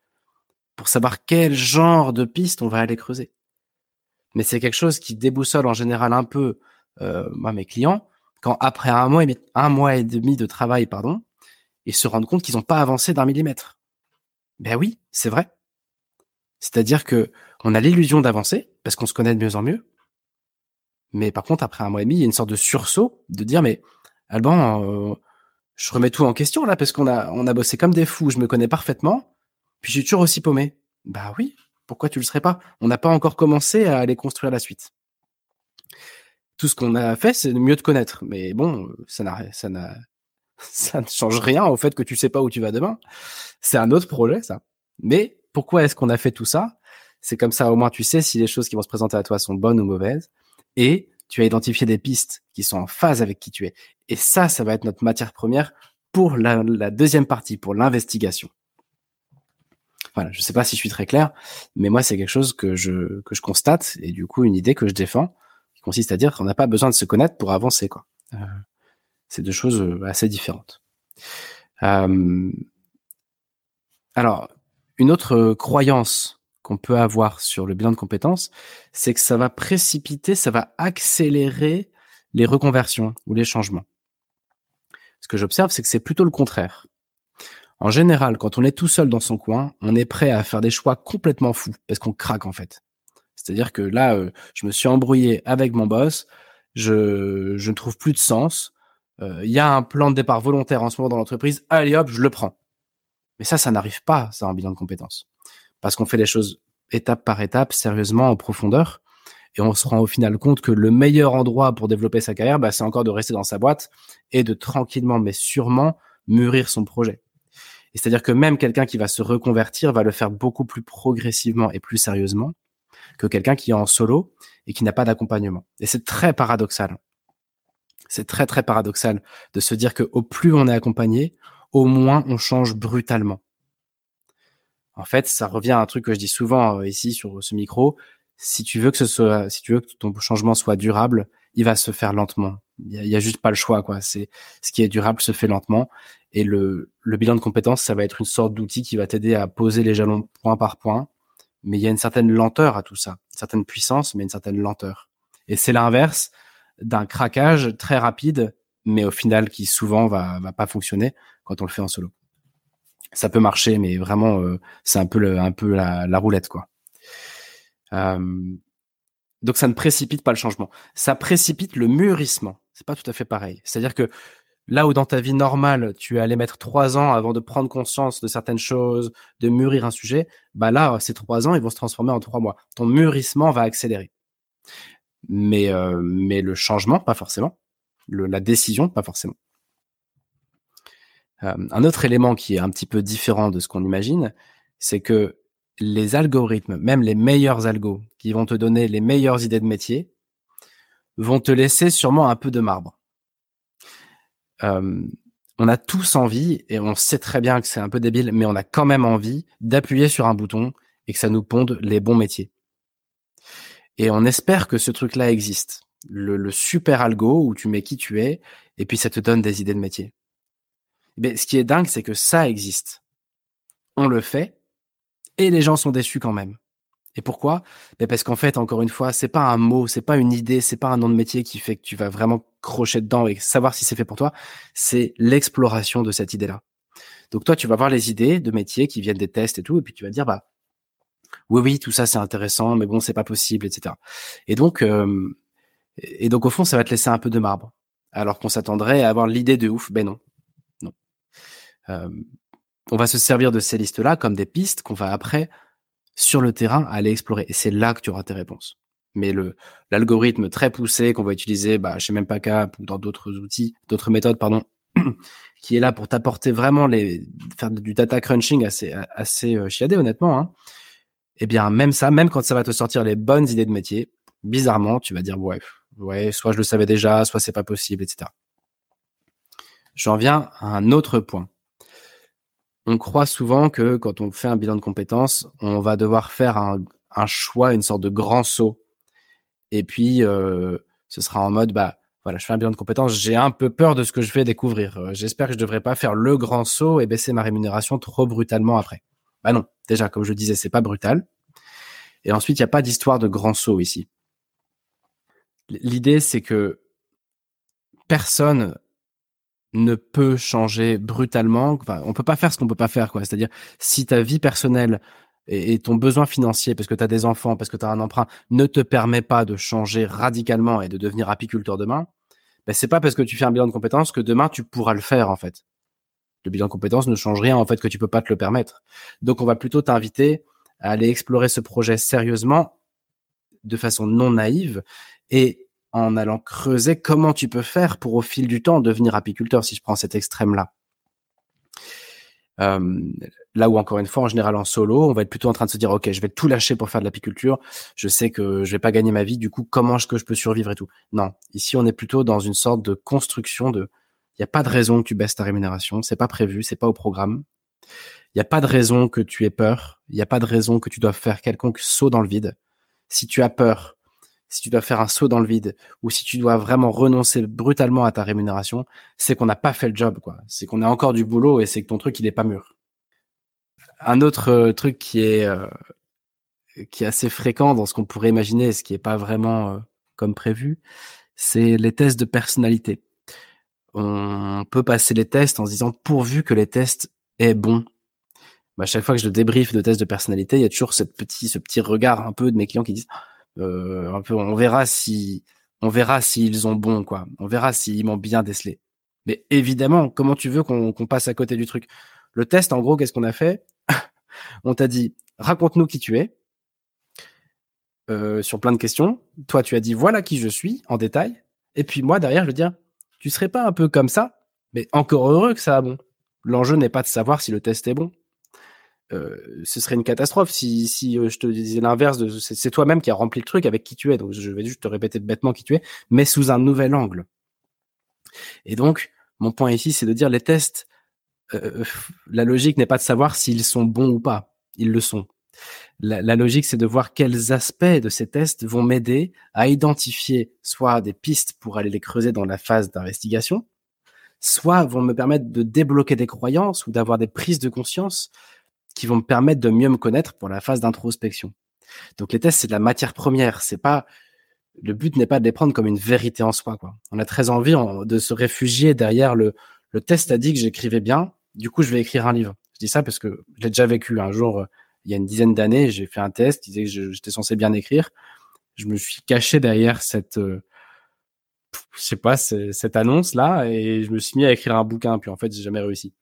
pour savoir quel genre de piste on va aller creuser. Mais c'est quelque chose qui déboussole en général un peu euh, moi, mes clients quand après un mois, et, demi de travail, pardon, ils se rendent compte qu'ils n'ont pas avancé d'un millimètre. Ben oui, c'est vrai. C'est-à-dire que on a l'illusion d'avancer parce qu'on se connaît de mieux en mieux. Mais par contre, après un mois et demi, il y a une sorte de sursaut de dire mais Alban, euh, je remets tout en question là parce qu'on a on a bossé comme des fous, je me connais parfaitement, puis suis toujours aussi paumé. Bah oui, pourquoi tu le serais pas? On n'a pas encore commencé à aller construire la suite. Tout ce qu'on a fait, c'est mieux te connaître. Mais bon, ça n'a ça n'a (laughs) ça ne change rien au fait que tu sais pas où tu vas demain. C'est un autre projet, ça. Mais pourquoi est-ce qu'on a fait tout ça? C'est comme ça, au moins, tu sais si les choses qui vont se présenter à toi sont bonnes ou mauvaises. Et tu as identifié des pistes qui sont en phase avec qui tu es. Et ça, ça va être notre matière première pour la, deuxième partie, pour l'investigation. Voilà, je sais pas si je suis très clair, mais moi, c'est quelque chose que je, que je constate et du coup, une idée que je défends qui consiste à dire qu'on n'a pas besoin de se connaître pour avancer, quoi. Euh, c'est deux choses euh, assez différentes. Euh, alors, une autre croyance qu'on peut avoir sur le bilan de compétences, c'est que ça va précipiter, ça va accélérer les reconversions ou les changements. Ce que j'observe, c'est que c'est plutôt le contraire. En général, quand on est tout seul dans son coin, on est prêt à faire des choix complètement fous parce qu'on craque en fait. C'est-à-dire que là, euh, je me suis embrouillé avec mon boss, je, je ne trouve plus de sens, euh, il y a un plan de départ volontaire en ce moment dans l'entreprise, allez hop, je le prends. Mais ça, ça n'arrive pas, ça, en bilan de compétences. Parce qu'on fait les choses étape par étape, sérieusement, en profondeur. Et on se rend au final compte que le meilleur endroit pour développer sa carrière, bah, c'est encore de rester dans sa boîte et de tranquillement, mais sûrement, mûrir son projet. Et c'est-à-dire que même quelqu'un qui va se reconvertir va le faire beaucoup plus progressivement et plus sérieusement que quelqu'un qui est en solo et qui n'a pas d'accompagnement. Et c'est très paradoxal c'est très très paradoxal de se dire que au plus on est accompagné, au moins on change brutalement. En fait, ça revient à un truc que je dis souvent euh, ici sur ce micro. Si tu veux que ce soit, si tu veux que ton changement soit durable, il va se faire lentement. Il y a, juste pas le choix, quoi. C'est ce qui est durable se fait lentement. Et le, bilan de compétences, ça va être une sorte d'outil qui va t'aider à poser les jalons point par point. Mais il y a une certaine lenteur à tout ça, une certaine puissance, mais une certaine lenteur. Et c'est l'inverse d'un craquage très rapide, mais au final qui souvent va pas fonctionner quand on le fait en solo. Ça peut marcher, mais vraiment, euh, c'est un peu, le, peu la, roulette, quoi. Donc ça ne précipite pas le changement, ça précipite le mûrissement. C'est pas tout à fait pareil. C'est-à-dire que là où dans ta vie normale, tu allais mettre trois ans avant de prendre conscience de certaines choses, de mûrir un sujet, bah là, ces trois ans, ils vont se transformer en trois mois. Ton mûrissement va accélérer mais, euh, le changement, pas forcément. La décision, pas forcément. Euh, un autre élément qui est un petit peu différent de ce qu'on imagine, c'est que les algorithmes, même les meilleurs algos, qui vont te donner les meilleures idées de métier, vont te laisser sûrement un peu de marbre. Euh, on a tous envie, et on sait très bien que c'est un peu débile, mais on a quand même envie d'appuyer sur un bouton et que ça nous ponde les bons métiers. Et on espère que ce truc-là existe. Le, super algo où tu mets qui tu es et puis ça te donne des idées de métier. Mais ce qui est dingue, c'est que ça existe. On le fait et les gens sont déçus quand même. Et pourquoi? Ben Parce qu'en fait, encore une fois, c'est pas un mot, c'est pas une idée, c'est pas un nom de métier qui fait que tu vas vraiment crocher dedans et savoir si c'est fait pour toi. C'est l'exploration de cette idée-là. Donc toi, tu vas voir les idées de métiers qui viennent des tests et tout, et puis tu vas dire bah oui, oui, tout ça c'est intéressant, mais bon, c'est pas possible, etc. Et donc, et donc au fond, ça va te laisser un peu de marbre, alors qu'on s'attendrait à avoir l'idée de ouf. Ben non. Euh, on va se servir de ces listes-là comme des pistes qu'on va après sur le terrain aller explorer. Et c'est là que tu auras tes réponses. Mais le l'algorithme très poussé qu'on va utiliser, bah, chez Cap ou dans d'autres outils, d'autres méthodes, pardon, (clears throat) qui est là pour t'apporter vraiment les faire du data crunching assez assez euh, chiadé honnêtement. Hein. Eh bien, même ça, même quand ça va te sortir les bonnes idées de métier, bizarrement, tu vas dire ouais, ouais, soit je le savais déjà, soit c'est pas possible, etc. J'en viens à un autre point on croit souvent que quand on fait un bilan de compétences, on va devoir faire un, choix, une sorte de grand saut. Et puis, euh, ce sera en mode, bah, voilà, je fais un bilan de compétences, j'ai un peu peur de ce que je vais découvrir. Euh, j'espère que je ne devrais pas faire le grand saut et baisser ma rémunération trop brutalement après. Bah non, déjà, comme je disais, c'est pas brutal. Et ensuite, il n'y a pas d'histoire de grand saut ici. L'idée, c'est que personne ne peut changer brutalement. Enfin, on peut pas faire ce qu'on peut pas faire, quoi. C'est-à-dire, si ta vie personnelle et, ton besoin financier, parce que tu as des enfants, parce que tu as un emprunt, ne te permet pas de changer radicalement et de devenir apiculteur demain, ben c'est pas parce que tu fais un bilan de compétences que demain tu pourras le faire, en fait. Le bilan de compétences ne change rien, en fait, que tu peux pas te le permettre. Donc, on va plutôt t'inviter à aller explorer ce projet sérieusement, de façon non naïve, et en allant creuser comment tu peux faire pour au fil du temps devenir apiculteur, si je prends cet extrême-là. Euh, là où encore une fois, en général en solo, on va être plutôt en train de se dire, ok, je vais tout lâcher pour faire de l'apiculture. Je sais que je vais pas gagner ma vie. Du coup, comment est-ce que je peux survivre et tout? Non, ici on est plutôt dans une sorte de construction de. Il n'y a pas de raison que tu baisses ta rémunération. C'est pas prévu, c'est pas au programme. Il n'y a pas de raison que tu aies peur. Il n'y a pas de raison que tu dois faire quelconque saut dans le vide. Si tu as peur, si tu dois faire un saut dans le vide ou si tu dois vraiment renoncer brutalement à ta rémunération, c'est qu'on n'a pas fait le job, quoi. C'est qu'on a encore du boulot et c'est que ton truc il est pas mûr. Un autre euh, truc qui est euh, qui est assez fréquent dans ce qu'on pourrait imaginer, ce qui est pas vraiment euh, comme prévu, c'est les tests de personnalité. On peut passer les tests en se disant pourvu que les tests est bon. Bah, à chaque fois que je débrief de tests de personnalité, il y a toujours cette petit, ce petit regard un peu de mes clients qui disent un peu, on verra si, on verra s'ils ont bon, quoi. On verra s'ils m'ont bien décelé. Mais évidemment, comment tu veux qu'on passe à côté du truc? Le test, en gros, qu'est-ce qu'on a fait? (laughs) On t'a dit, raconte-nous qui tu es. Euh, sur plein de questions. Toi, tu as dit voilà qui je suis en détail. Et puis moi, derrière, je veux dire, tu serais pas un peu comme ça? Mais encore heureux que ça a bon. L'enjeu n'est pas de savoir si le test est bon. Euh, ce serait une catastrophe si, si euh, je te disais l'inverse de c'est toi-même qui a rempli le truc avec qui tu es. Donc je vais juste te répéter bêtement qui tu es, mais sous un nouvel angle. Et donc mon point ici, c'est de dire les tests. Euh, la logique n'est pas de savoir s'ils sont bons ou pas. Ils le sont. La logique, c'est de voir quels aspects de ces tests vont m'aider à identifier soit des pistes pour aller les creuser dans la phase d'investigation, soit vont me permettre de débloquer des croyances ou d'avoir des prises de conscience qui vont me permettre de mieux me connaître pour la phase d'introspection. Donc les tests, c'est de la matière première. C'est pas le but n'est pas de les prendre comme une vérité en soi. Quoi. On a très envie de se réfugier derrière le, le test a dit que j'écrivais bien. Du coup, je vais écrire un livre. Je dis ça parce que je l'ai déjà vécu un jour. Euh, il y a une dizaine d'années, j'ai fait un test, qui disait que j'étais censé bien écrire. Je me suis caché derrière cette, euh, je sais pas, cette annonce là, et je me suis mis à écrire un bouquin. Puis en fait, j'ai jamais réussi.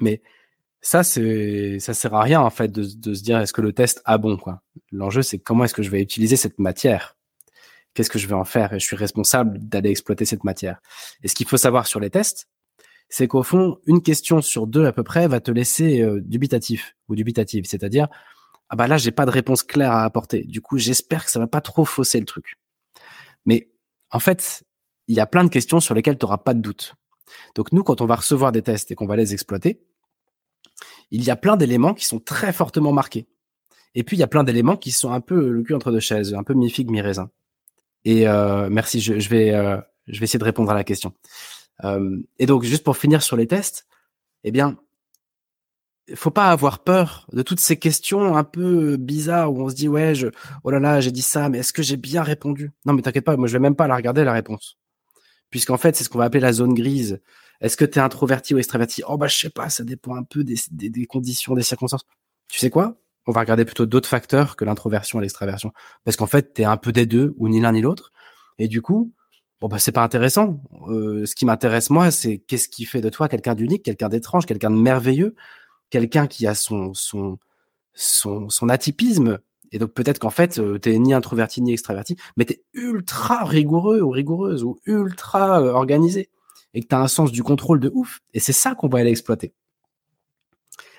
Mais ça c'est ça sert à rien en fait de, se dire est-ce que le test a bon quoi. L'enjeu c'est comment est-ce que je vais utiliser cette matière? Qu'est-ce que je vais en faire? Et je suis responsable d'aller exploiter cette matière. Et ce qu'il faut savoir sur les tests, c'est qu'au fond une question sur deux à peu près va te laisser euh, dubitatif ou dubitative, c'est-à-dire ah bah là j'ai pas de réponse claire à apporter. Du coup j'espère que ça va pas trop fausser le truc. Mais en fait il y a plein de questions sur lesquelles tu n'auras pas de doute. Donc nous quand on va recevoir des tests et qu'on va les exploiter il y a plein d'éléments qui sont très fortement marqués. Et puis, il y a plein d'éléments qui sont un peu le cul entre deux chaises, un peu mi-figue, mi-raisin. Et euh, merci, je, vais, euh, je vais essayer de répondre à la question. Euh, et donc, juste pour finir sur les tests, eh bien, faut pas avoir peur de toutes ces questions un peu bizarres où on se dit ouais oh là là j'ai dit ça mais est-ce que j'ai bien répondu? Non mais t'inquiète pas moi je vais même pas la regarder la réponse puisqu'en fait c'est ce qu'on va appeler la zone grise. Est-ce que tu es introverti ou extraverti? Oh bah je sais pas ça dépend un peu des, conditions des circonstances. Tu sais quoi? On va regarder plutôt d'autres facteurs que l'introversion et l'extraversion parce qu'en fait tu es un peu des deux ou ni l'un ni l'autre et du coup bon bah c'est pas intéressant. Euh, ce qui m'intéresse moi c'est qu'est-ce qui fait de toi quelqu'un d'unique, quelqu'un d'étrange, quelqu'un de merveilleux quelqu'un qui a son, son, son, son atypisme. Et donc peut-être qu'en fait, euh, t'es ni introverti ni extraverti, mais t'es ultra rigoureux ou rigoureuse ou ultra euh, organisé et que t'as un sens du contrôle de ouf. Et c'est ça qu'on va aller exploiter.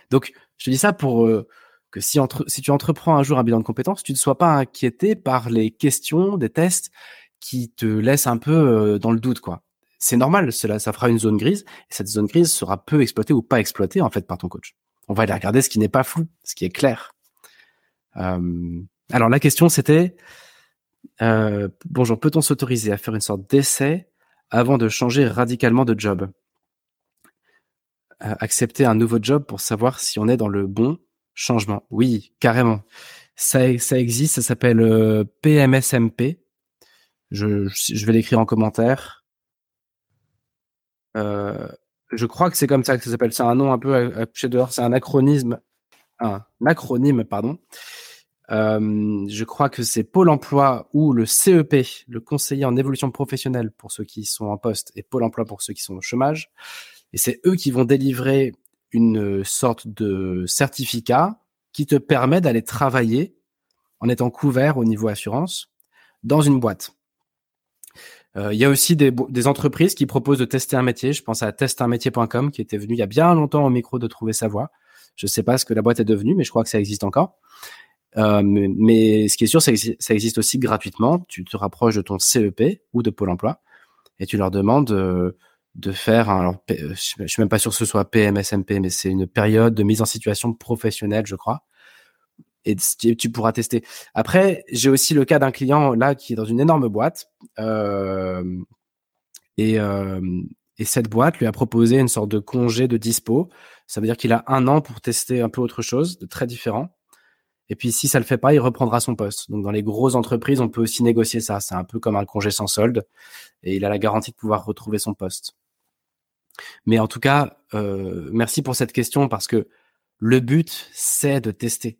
Donc je te dis ça pour euh, que si, entre, si tu entreprends un jour un bilan de compétences, tu ne sois pas inquiété par les questions des tests qui te laissent un peu dans le doute, quoi c'est normal, cela, ça fera une zone grise, et cette zone grise sera peu exploitée ou pas exploitée en fait par ton coach. On va aller regarder ce qui n'est pas flou, ce qui est clair. Euh, alors la question c'était, euh, bonjour, peut-on s'autoriser à faire une sorte d'essai avant de changer radicalement de job euh, Accepter un nouveau job pour savoir si on est dans le bon changement. Oui, carrément. Ça, ça existe, ça s'appelle PMSMP. Je, je vais l'écrire en commentaire. Euh, je crois que c'est comme ça que ça s'appelle. C'est un nom un peu à, dehors. C'est un acronyme, un acronyme, pardon. Euh, je crois que c'est Pôle Emploi ou le CEP, le conseiller en évolution professionnelle pour ceux qui sont en poste et Pôle Emploi pour ceux qui sont au chômage. Et c'est eux qui vont délivrer une sorte de certificat qui te permet d'aller travailler en étant couvert au niveau assurance dans une boîte. Euh, il y a aussi des, entreprises qui proposent de tester un métier. Je pense à testunmétier.com qui était venu il y a bien longtemps au micro de trouver sa voie. Je ne sais pas ce que la boîte est devenue, mais je crois que ça existe encore. Euh, mais, ce qui est sûr, ça existe aussi gratuitement. Tu te rapproches de ton CEP ou de Pôle Emploi et tu leur demandes euh, de faire un, alors, je suis même pas sûr que ce soit PMSMP, mais c'est une période de mise en situation professionnelle, je crois et tu pourras tester. Après, j'ai aussi le cas d'un client là qui est dans une énorme boîte euh, et, euh, et cette boîte lui a proposé une sorte de congé de dispo. Ça veut dire qu'il a un an pour tester un peu autre chose, de très différent. Et puis si ça le fait pas, il reprendra son poste. Donc dans les grosses entreprises, on peut aussi négocier ça. C'est un peu comme un congé sans solde et il a la garantie de pouvoir retrouver son poste. Mais en tout cas, euh, merci pour cette question parce que le but, c'est de tester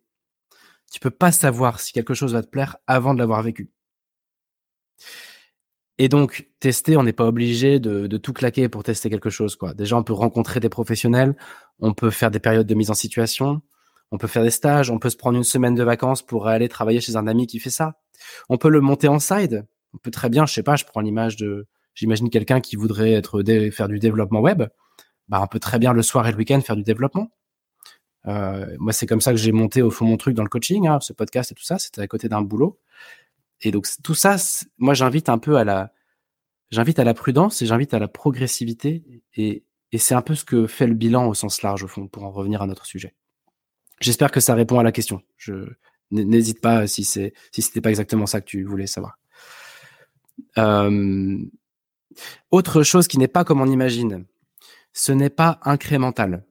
tu peux pas savoir si quelque chose va te plaire avant de l'avoir vécu. Et donc, tester, on n'est pas obligé de, tout claquer pour tester quelque chose. Quoi. Déjà, on peut rencontrer des professionnels, on peut faire des périodes de mise en situation, on peut faire des stages, on peut se prendre une semaine de vacances pour aller travailler chez un ami qui fait ça. On peut le monter en side. On peut très bien, je sais pas, je prends l'image de, j'imagine quelqu'un qui voudrait être faire du développement web. Bah, on peut très bien le soir et le week-end faire du développement. Euh, moi, c'est comme ça que j'ai monté au fond mon truc dans le coaching, hein, ce podcast et tout ça. C'était à côté d'un boulot. Et donc tout ça, moi, j'invite un peu à la, j'invite à la prudence et j'invite à la progressivité. Et, et c'est un peu ce que fait le bilan au sens large, au fond, pour en revenir à notre sujet. J'espère que ça répond à la question. Je n'hésite pas si c'est si c'était pas exactement ça que tu voulais savoir. Euh, autre chose qui n'est pas comme on imagine, ce n'est pas incrémental.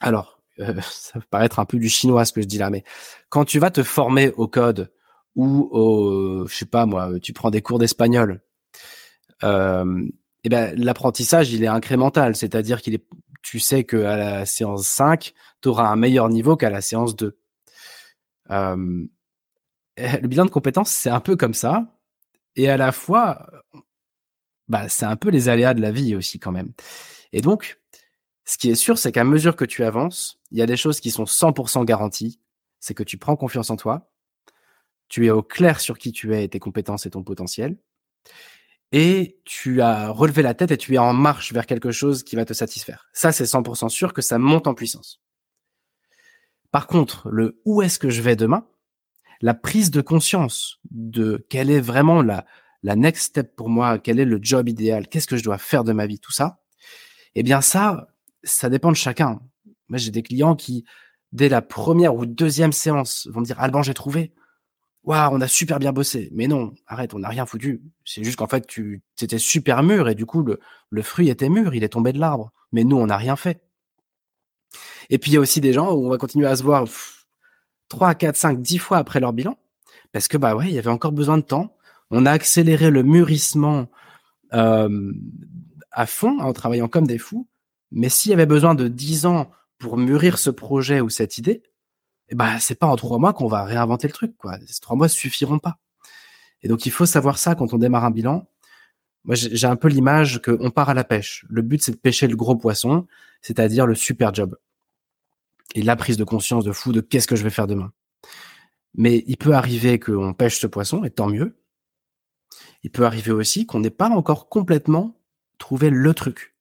Alors, euh, (laughs) ça va paraître un peu du chinois ce que je dis là, mais quand tu vas te former au code ou au, je sais pas moi, tu prends des cours d'espagnol, euh, eh ben l'apprentissage il est incrémental, c'est-à-dire qu'il est, tu sais que à la séance 5, tu auras un meilleur niveau qu'à la séance 2. Euh, le bilan de compétences c'est un peu comme ça, et à la fois, bah c'est un peu les aléas de la vie aussi quand même. Et donc ce qui est sûr, c'est qu'à mesure que tu avances, il y a des choses qui sont 100% garanties. C'est que tu prends confiance en toi, tu es au clair sur qui tu es tes compétences et ton potentiel, et tu as relevé la tête et tu es en marche vers quelque chose qui va te satisfaire. Ça, c'est 100% sûr que ça monte en puissance. Par contre, le où est-ce que je vais demain, la prise de conscience de quelle est vraiment la, la next step pour moi, quel est le job idéal, qu'est-ce que je dois faire de ma vie, tout ça, eh bien ça, ça dépend de chacun. Moi, j'ai des clients qui, dès la première ou deuxième séance, vont me dire Alban, j'ai trouvé. Waouh, on a super bien bossé. Mais non, arrête, on n'a rien foutu. C'est juste qu'en fait, tu étais super mûr et du coup, le, le fruit était mûr, il est tombé de l'arbre. Mais nous, on n'a rien fait. Et puis il y a aussi des gens où on va continuer à se voir 3, 4, 5, 10 fois après leur bilan, parce que bah ouais, il y avait encore besoin de temps. On a accéléré le mûrissement euh, à fond en travaillant comme des fous. Mais s'il y avait besoin de 10 ans pour mûrir ce projet ou cette idée, eh ben c'est pas en trois mois qu'on va réinventer le truc. Quoi. Ces trois mois suffiront pas. Et donc il faut savoir ça quand on démarre un bilan. Moi j'ai un peu l'image qu'on part à la pêche. Le but c'est de pêcher le gros poisson, c'est-à-dire le super job. Et la prise de conscience de fou de qu'est-ce que je vais faire demain. Mais il peut arriver qu'on pêche ce poisson, et tant mieux. Il peut arriver aussi qu'on n'ait pas encore complètement trouvé le truc.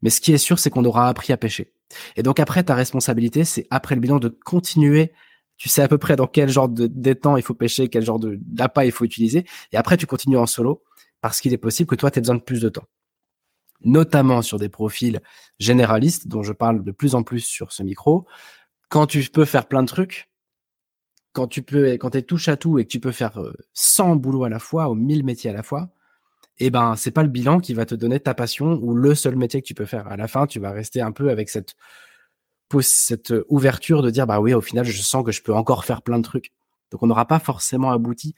Mais ce qui est sûr, c'est qu'on aura appris à pêcher. Et donc après, ta responsabilité, c'est après le bilan de continuer. Tu sais à peu près dans quel genre de d'étang il faut pêcher, quel genre d'appât il faut utiliser. Et après, tu continues en solo parce qu'il est possible que toi, tu aies besoin de plus de temps. Notamment sur des profils généralistes dont je parle de plus en plus sur ce micro. Quand tu peux faire plein de trucs, quand tu peux, quand es touche à tout et que tu peux faire 100 euh, boulots à la fois ou 1000 métiers à la fois, eh ben, c'est pas le bilan qui va te donner ta passion ou le seul métier que tu peux faire. À la fin, tu vas rester un peu avec cette, cette ouverture de dire, bah oui, au final, je sens que je peux encore faire plein de trucs. Donc, on n'aura pas forcément abouti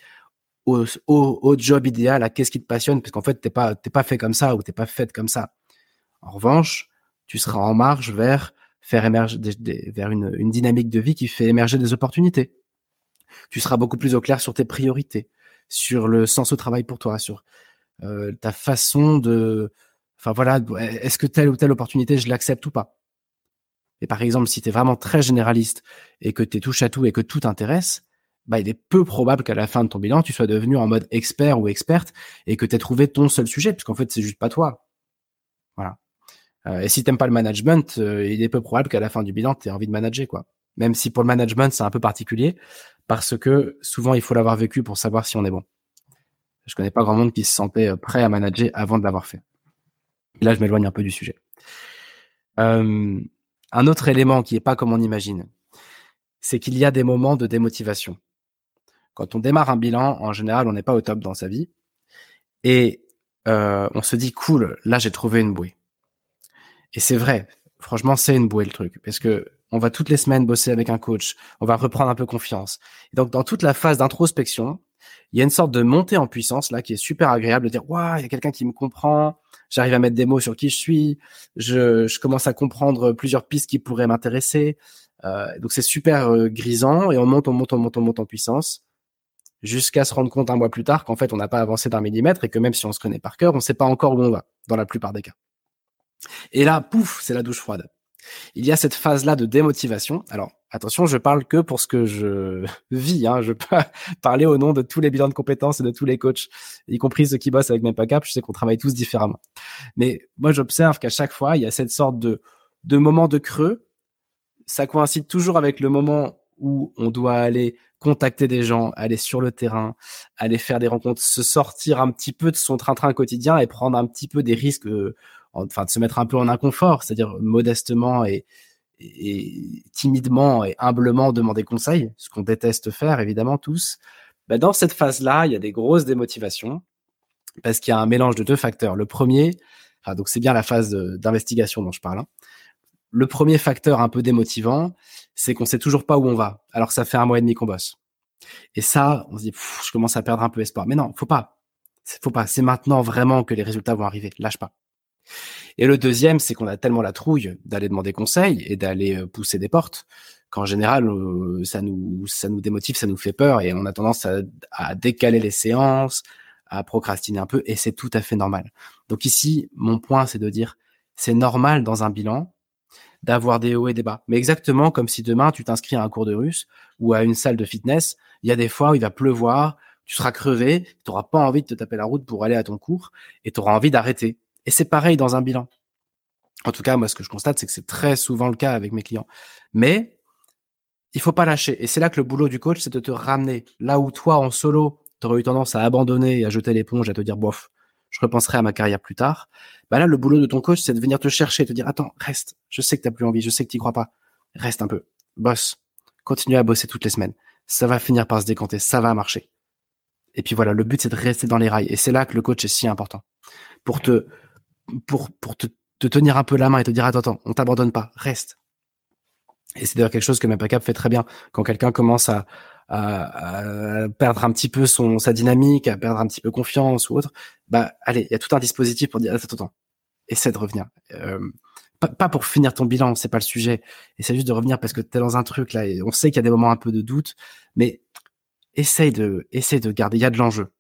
au, job idéal, à qu'est-ce qui te passionne, parce qu'en fait, t'es pas, t'es pas fait comme ça ou t'es pas faite comme ça. En revanche, tu seras en marge vers faire émerger vers une, une dynamique de vie qui fait émerger des opportunités. Tu seras beaucoup plus au clair sur tes priorités, sur le sens au travail pour toi, sur ta façon de, enfin voilà, est-ce que telle ou telle opportunité je l'accepte ou pas? Et par exemple, si tu es vraiment très généraliste et que tu touche à tout et que tout t'intéresse, bah, il est peu probable qu'à la fin de ton bilan, tu sois devenu en mode expert ou experte et que tu aies trouvé ton seul sujet, puisqu'en fait, c'est juste pas toi. Voilà. Euh, et si t'aimes pas le management, euh, il est peu probable qu'à la fin du bilan, tu aies envie de manager, quoi. Même si pour le management, c'est un peu particulier, parce que souvent, il faut l'avoir vécu pour savoir si on est bon. Je connais pas grand monde qui se sentait euh, prêt à manager avant de l'avoir fait. là, je m'éloigne un peu du sujet. Euh, un autre élément qui est pas comme on imagine, c'est qu'il y a des moments de démotivation. Quand on démarre un bilan, en général, on n'est pas au top dans sa vie. Et euh, on se dit, cool, là, j'ai trouvé une bouée. Et c'est vrai, franchement, c'est une bouée le truc. Parce que on va toutes les semaines bosser avec un coach, on va reprendre un peu confiance. Et donc, dans toute la phase d'introspection, il y a une sorte de montée en puissance là qui est super agréable de dire waouh il y a quelqu'un qui me comprend j'arrive à mettre des mots sur qui je suis je, je commence à comprendre plusieurs pistes qui pourraient m'intéresser. Euh, donc c'est super euh, grisant et on monte on monte on monte on monte en puissance jusqu'à se rendre compte un mois plus tard qu'en fait on n'a pas avancé d'un millimètre et que même si on se connaît par cœur on ne sait pas encore où on va dans la plupart des cas. Et là pouf c'est la douche froide il y a cette phase-là de démotivation. Alors, attention, je parle que pour ce que je (laughs) vis. Hein. Je peux (laughs) parler au nom de tous les bilans de compétences et de tous les coachs, y compris ceux qui bossent avec Mempacap. Je sais qu'on travaille tous différemment. Mais moi, j'observe qu'à chaque fois, il y a cette sorte de, de moment de creux. Ça coïncide toujours avec le moment où on doit aller contacter des gens, aller sur le terrain, aller faire des rencontres, se sortir un petit peu de son train-train quotidien et prendre un petit peu des risques euh, enfin de se mettre un peu en inconfort, c'est-à-dire modestement et, timidement et humblement demander conseil, ce qu'on déteste faire évidemment tous. Bah, dans cette phase-là, il y a des grosses démotivations parce qu'il y a un mélange de deux facteurs. Le premier, donc c'est bien la phase d'investigation dont je parle. Hein. Le premier facteur un peu démotivant, c'est qu'on sait toujours pas où on va, alors ça fait un mois et demi qu'on bosse. Et ça, on se dit, je commence à perdre un peu espoir. Mais non, faut pas. Faut pas. C'est maintenant vraiment que les résultats vont arriver. Lâche pas. Et le deuxième, c'est qu'on a tellement la trouille d'aller demander conseil et d'aller euh, pousser des portes qu'en général, euh, ça nous, ça nous démotive, ça nous fait peur et on a tendance à, décaler les séances, à procrastiner un peu et c'est tout à fait normal. Donc ici, mon point, c'est de dire, c'est normal dans un bilan d'avoir des hauts et des bas. Mais exactement comme si demain tu t'inscris à un cours de russe ou à une salle de fitness, il y a des fois où il va pleuvoir, tu seras crevé, tu n'auras pas envie de te taper la route pour aller à ton cours et tu auras envie d'arrêter. Et c'est pareil dans un bilan. En tout cas, moi, ce que je constate, c'est que c'est très souvent le cas avec mes clients. Mais il faut pas lâcher. Et c'est là que le boulot du coach, c'est de te ramener là où toi, en solo, tu aurais eu tendance à abandonner et à jeter l'éponge, à te dire, bof, je repenserai à ma carrière plus tard. Bah là, le boulot de ton coach, c'est de venir te chercher, te dire, attends, reste. Je sais que tu n'as plus envie, je sais que tu crois pas. Reste un peu. Bosse. Continue à bosser toutes les semaines. Ça va finir par se décanter. Ça va marcher. Et puis voilà, le but, c'est de rester dans les rails. Et c'est là que le coach est si important. Pour te, pour, pour te, te, tenir un peu la main et te dire attends, attends, on t'abandonne pas, reste. Et c'est d'ailleurs quelque chose que Mapacap fait très bien. Quand quelqu'un commence à, à, perdre un petit peu son sa dynamique, à perdre un petit peu confiance ou autre, bah allez, il y a tout un dispositif pour dire attends, attends, essaie de revenir. Euh, pas, pour finir ton bilan, c'est pas le sujet. Essaie juste de revenir parce que tu es dans un truc là et on sait qu'il y a des moments un peu de doute, mais essaye de essaye de garder. Il y a de l'enjeu.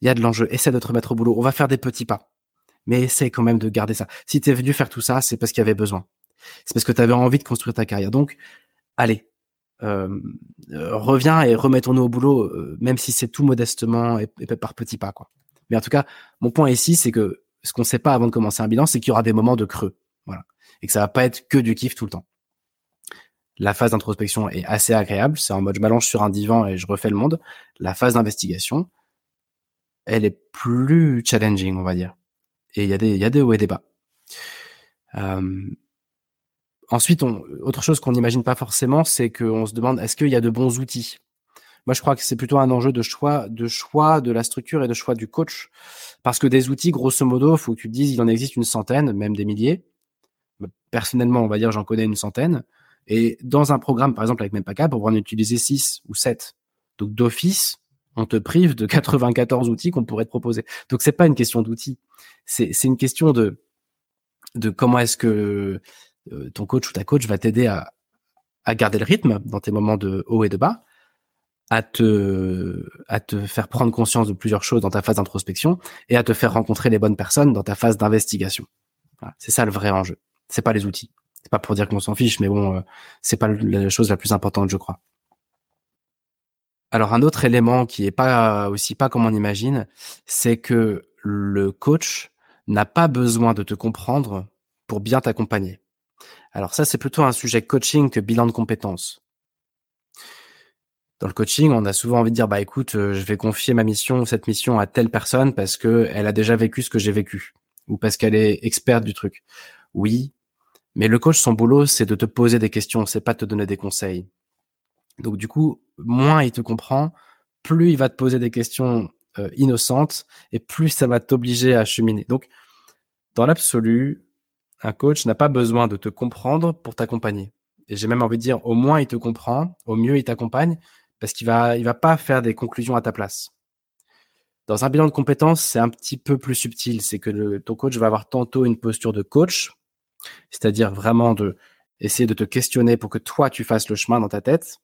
Il y a de l'enjeu. Essaie de te remettre au boulot. On va faire des petits pas, mais essaie quand même de garder ça. Si tu es venu faire tout ça, c'est parce qu'il y avait besoin. C'est parce que tu avais envie de construire ta carrière. Donc, allez, euh, euh, reviens et remettons-nous au boulot, euh, même si c'est tout modestement et, par petits pas. Quoi. Mais en tout cas, mon point ici, c'est que ce qu'on ne sait pas avant de commencer un bilan, c'est qu'il y aura des moments de creux. Voilà. Et que ça va pas être que du kiff tout le temps. La phase d'introspection est assez agréable. C'est en mode je m'allonge sur un divan et je refais le monde. La phase d'investigation, elle est plus challenging, on va dire. Et il y a des, il y a des hauts et des bas. Euh, ensuite, autre chose qu'on n'imagine pas forcément, c'est qu'on se demande est-ce qu'il y a de bons outils? Moi, je crois que c'est plutôt un enjeu de choix, de choix de la structure et de choix du coach, parce que des outils, grosso modo, faut que tu te dises, il en existe une centaine, même des milliers. Personnellement, on va dire, j'en connais une centaine. Et dans un programme, par exemple, avec Mempaka, pour en utiliser 6 ou 7. Donc, d'office, on te prive de 94 outils qu'on pourrait te proposer. Donc, c'est pas une question d'outils. C'est, une question de, de comment est-ce que euh, ton coach ou ta coach va t'aider à, à garder le rythme dans tes moments de haut et de bas, à te, à te faire prendre conscience de plusieurs choses dans ta phase d'introspection et à te faire rencontrer les bonnes personnes dans ta phase d'investigation. c'est ça le vrai enjeu. C'est pas les outils. C'est pas pour dire qu'on s'en fiche, mais bon, euh, c'est pas la chose la plus importante, je crois. Alors un autre élément qui est pas aussi pas comme on imagine, c'est que le coach n'a pas besoin de te comprendre pour bien t'accompagner. Alors ça, c'est plutôt un sujet coaching que bilan de compétences. Dans le coaching, on a souvent envie de dire, bah écoute, euh, je vais confier ma mission, cette mission à telle personne parce que elle a déjà vécu ce que j'ai vécu ou parce qu'elle est experte du truc. Oui, mais le coach, son boulot, c'est de te poser des questions, c'est pas de te donner des conseils. Donc du coup, moins il te comprend, plus il va te poser des questions euh, innocentes et plus ça va t'obliger à cheminer. Donc, dans l'absolu, un coach n'a pas besoin de te comprendre pour t'accompagner. Et j'ai même envie de dire, au moins il te comprend, au mieux il t'accompagne, parce qu'il va, il va pas faire des conclusions à ta place. Dans un bilan de compétences, c'est un petit peu plus subtil. C'est que le, ton coach va avoir tantôt une posture de coach, c'est-à-dire vraiment de essayer de te questionner pour que toi tu fasses le chemin dans ta tête,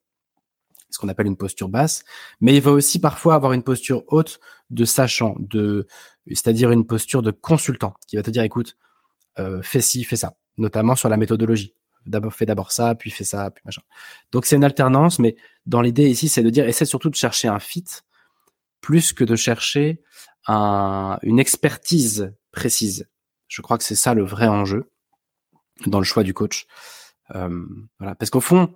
ce qu'on appelle une posture basse. Mais il va aussi parfois avoir une posture haute de sachant, de, c'est-à-dire une posture de consultant, qui va te dire, écoute, euh, fais ci, fais ça, notamment sur la méthodologie. D'abord, fais d'abord ça, puis fais ça, puis machin. Donc c'est une alternance, mais dans l'idée ici, c'est de dire, essaie surtout de chercher un fit plus que de chercher un, une expertise précise. Je crois que c'est ça le vrai enjeu dans le choix du coach. Euh, voilà, parce qu'au fond,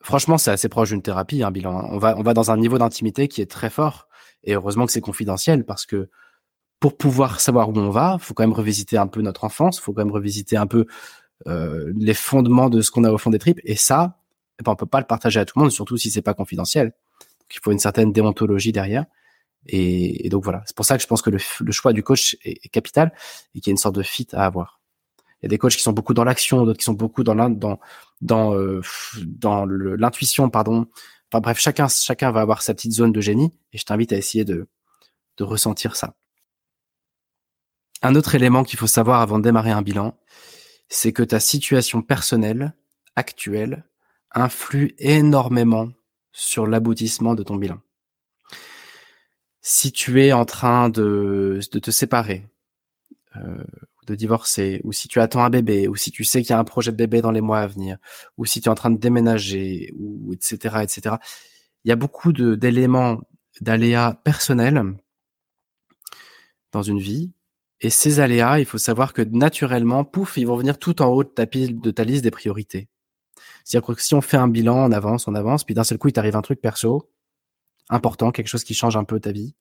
franchement, c'est assez proche d'une thérapie, un bilan. On va, on va dans un niveau d'intimité qui est très fort, et heureusement que c'est confidentiel parce que pour pouvoir savoir où on va, faut quand même revisiter un peu notre enfance, faut quand même revisiter un peu euh, les fondements de ce qu'on a au fond des tripes. Et ça, eh ben, on peut pas le partager à tout le monde, surtout si c'est pas confidentiel. Donc, il faut une certaine déontologie derrière. Et, donc voilà, c'est pour ça que je pense que le, choix du coach est, capital et qu'il y a une sorte de fit à avoir. Il y a des coachs qui sont beaucoup dans l'action, d'autres qui sont beaucoup dans euh, l'intuition, pardon. Enfin bref, chacun chacun va avoir sa petite zone de génie et je t'invite à essayer de de ressentir ça. Un autre élément qu'il faut savoir avant de démarrer un bilan, c'est que ta situation personnelle actuelle influe énormément sur l'aboutissement de ton bilan. Si tu es en train de, de te séparer, euh, de divorcer, ou si tu attends un bébé, ou si tu sais qu'il y a un projet de bébé dans les mois à venir, ou si tu es en train de déménager, ou etc., etc. Il y a beaucoup d'éléments d'aléas personnels dans une vie et ces aléas, il faut savoir que naturellement, pouf, ils vont venir tout en haut de ta, pile, de ta liste des priorités. C'est-à-dire que si on fait un bilan, on avance, on avance, puis d'un seul coup, il t'arrive un truc perso, important, quelque chose qui change un peu ta vie,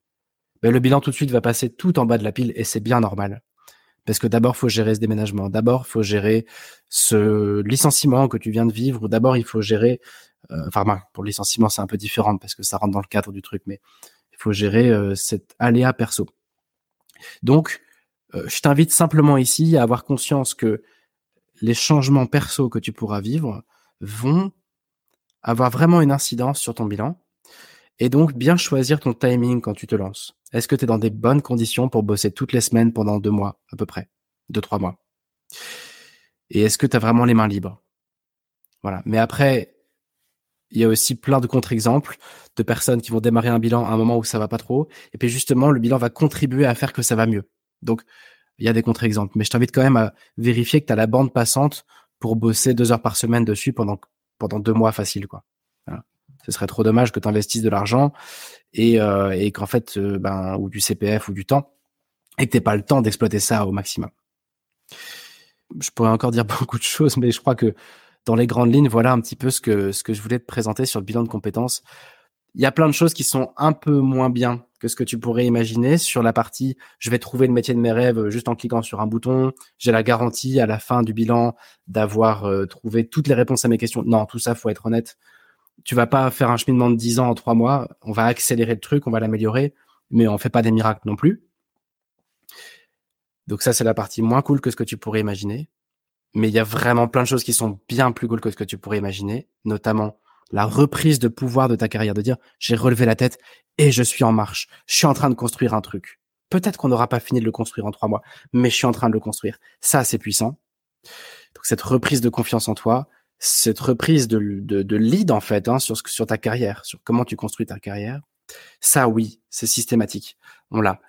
ben, le bilan tout de suite va passer tout en bas de la pile et c'est bien normal. Parce que d'abord, faut gérer ce déménagement. D'abord, faut gérer ce licenciement que tu viens de vivre. D'abord, il faut gérer, euh, enfin, pour le licenciement, c'est un peu différent parce que ça rentre dans le cadre du truc, mais il faut gérer euh, cet aléa perso. Donc, euh, je t'invite simplement ici à avoir conscience que les changements perso que tu pourras vivre vont avoir vraiment une incidence sur ton bilan. Et donc, bien choisir ton timing quand tu te lances. Est-ce que tu es dans des bonnes conditions pour bosser toutes les semaines pendant deux mois, à peu près? Deux, trois mois. Et est-ce que tu as vraiment les mains libres? Voilà. Mais après, il y a aussi plein de contre-exemples de personnes qui vont démarrer un bilan à un moment où ça va pas trop. Et puis justement, le bilan va contribuer à faire que ça va mieux. Donc, il y a des contre-exemples. Mais je t'invite quand même à vérifier que tu as la bande passante pour bosser deux heures par semaine dessus pendant, pendant deux mois facile, quoi. Ce serait trop dommage que tu investisses de l'argent et, euh, qu'en fait, euh, ben, ou du CPF ou du temps, et que t'aies pas le temps d'exploiter ça au maximum. Je pourrais encore dire (laughs) beaucoup de choses, mais je crois que dans les grandes lignes, voilà un petit peu ce que, ce que je voulais te présenter sur le bilan de compétences. Il y a plein de choses qui sont un peu moins bien que ce que tu pourrais imaginer sur la partie je vais trouver le métier de mes rêves juste en cliquant sur un bouton, j'ai la garantie à la fin du bilan d'avoir euh, trouvé toutes les réponses à mes questions. Non, tout ça, faut être honnête. Tu vas pas faire un cheminement de 10 ans en 3 mois, on va accélérer le truc, on va l'améliorer, mais on fait pas des miracles non plus. Donc ça, c'est la partie moins cool que ce que tu pourrais imaginer. Mais il y a vraiment plein de choses qui sont bien plus cool que ce que tu pourrais imaginer, notamment la reprise de pouvoir de ta carrière, de dire j'ai relevé la tête et je suis en marche. Je suis en train de construire un truc. Peut-être qu'on n'aura pas fini de le construire en trois mois, mais je suis en train de le construire. Ça, c'est puissant. Donc cette reprise de confiance en toi, cette reprise de, de, lead en fait hein, sur, sur ta carrière, sur comment tu construis ta carrière, ça oui, c'est systématique. On l'a.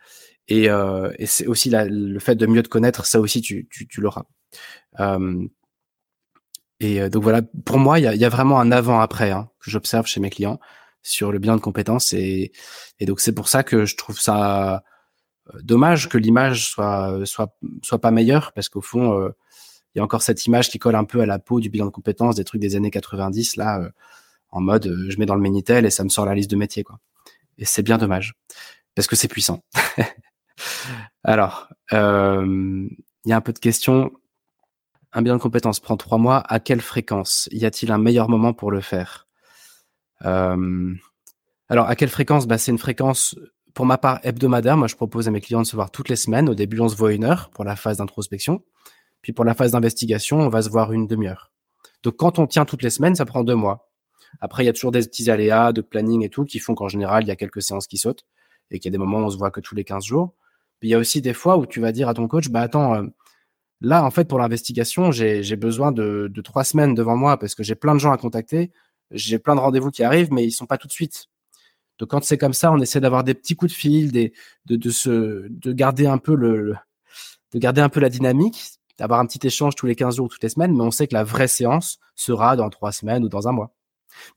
Et, euh, et c'est aussi le fait de mieux te connaître, ça aussi tu, tu, tu l'auras. Euh, et euh, donc voilà, pour moi, il y a, y a, vraiment un avant-après hein, que j'observe chez mes clients sur le bilan de compétences. Et, et donc c'est pour ça que je trouve ça euh, dommage que l'image soit soit soit pas meilleure parce qu'au fond euh, il y a encore cette image qui colle un peu à la peau du bilan de compétences des trucs des années 90 là en mode je mets dans le Minitel et ça me sort la liste de métiers quoi. Et c'est bien dommage parce que c'est puissant. (laughs) Alors, il y a un peu de questions un bilan de compétences prend trois mois. À quelle fréquence? Y a-t-il un meilleur moment pour le faire? Euh, Alors, à quelle fréquence? Bah, C'est une fréquence, pour ma part, hebdomadaire. Moi, je propose à mes clients de se voir toutes les semaines. Au début, on se voit une heure pour la phase d'introspection. Puis pour la phase d'investigation, on va se voir une demi-heure. Donc, quand on tient toutes les semaines, ça prend deux mois. Après, il y a toujours des petits aléas de planning et tout qui font qu'en général, il y a quelques séances qui sautent et qu'il y a des moments où on se voit que tous les 15 jours. Puis il y a aussi des fois où tu vas dire à ton coach, bah attends, euh, Là, en fait, pour l'investigation, j'ai besoin de, trois semaines devant moi parce que j'ai plein de gens à contacter, j'ai plein de rendez-vous qui arrivent, mais ils sont pas tout de suite. Donc, quand c'est comme ça, on essaie d'avoir des petits coups de fil, de, se, de garder un peu la dynamique, d'avoir un petit échange tous les 15 jours ou toutes les semaines, mais on sait que la vraie séance sera dans trois semaines ou dans un mois.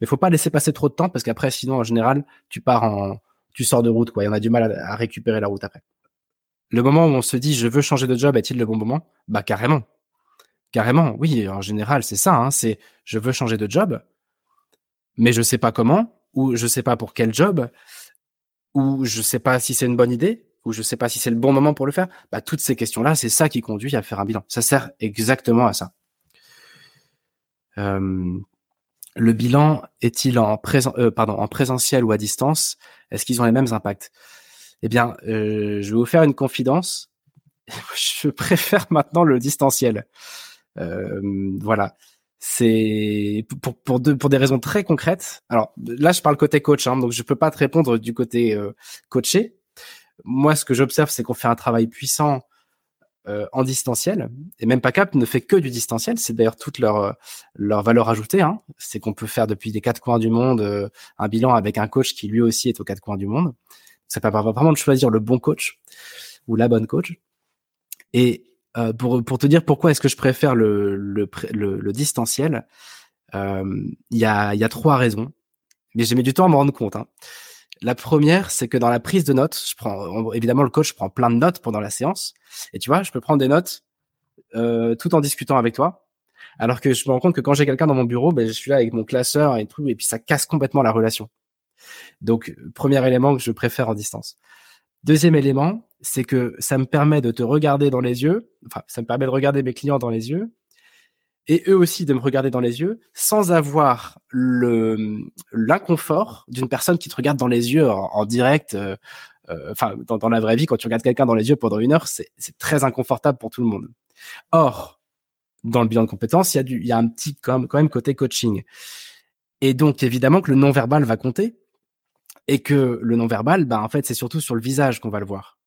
Mais faut pas laisser passer trop de temps parce qu'après, sinon, en général, tu pars en, tu sors de route, quoi. Il y en a du mal à récupérer la route après le moment où on se dit je veux changer de job est-il le bon moment? Bah carrément. Carrément, oui, en général, c'est ça, hein, c'est je veux changer de job, mais je sais pas comment, ou je sais pas pour quel job, ou je sais pas si c'est une bonne idée, ou je sais pas si c'est le bon moment pour le faire. Bah, toutes ces questions-là, c'est ça qui conduit à faire un bilan. Ça sert exactement à ça. Euh, le bilan est-il en, présent, euh, pardon, en présentiel ou à distance? Est-ce qu'ils ont les mêmes impacts? Eh bien, euh, je vais vous faire une confidence. (laughs) je préfère maintenant le distanciel. Euh, voilà. C'est pour, pour, pour des raisons très concrètes. Alors là, je parle côté coach, hein, donc je peux pas te répondre du côté euh, coaché. Moi, ce que j'observe, c'est qu'on fait un travail puissant euh, en distanciel. Et même PACAP ne fait que du distanciel. C'est d'ailleurs toute leur, leur valeur ajoutée. Hein. C'est qu'on peut faire depuis les quatre coins du monde euh, un bilan avec un coach qui lui aussi est aux quatre coins du monde. Ça permet vraiment de choisir le bon coach ou la bonne coach. Et euh, pour, pour te dire pourquoi est-ce que je préfère le, le, le, distanciel, euh, il y, a, y a trois raisons. Mais j'ai mis du temps à me rendre compte. Hein. La première, c'est que dans la prise de notes, je prends évidemment le coach prend plein de notes pendant la séance. Et tu vois, je peux prendre des notes euh, tout en discutant avec toi. Alors que je me rends compte que quand j'ai quelqu'un dans mon bureau, ben, je suis là avec mon classeur et tout, et puis ça casse complètement la relation. Donc, premier élément que je préfère en distance. Deuxième élément, c'est que ça me permet de te regarder dans les yeux, enfin, ça me permet de regarder mes clients dans les yeux, et eux aussi de me regarder dans les yeux, sans avoir le l'inconfort d'une personne qui te regarde dans les yeux en, direct. Euh, euh, enfin, dans, dans, la vraie vie, quand tu regardes quelqu'un dans les yeux pendant une heure, c'est très inconfortable pour tout le monde. Or, dans le bilan de compétences, il y a du, il y a un petit quand même, côté coaching. Et donc évidemment que le non-verbal va compter et que le non-verbal, ben en fait c'est surtout sur le visage qu'on va le voir.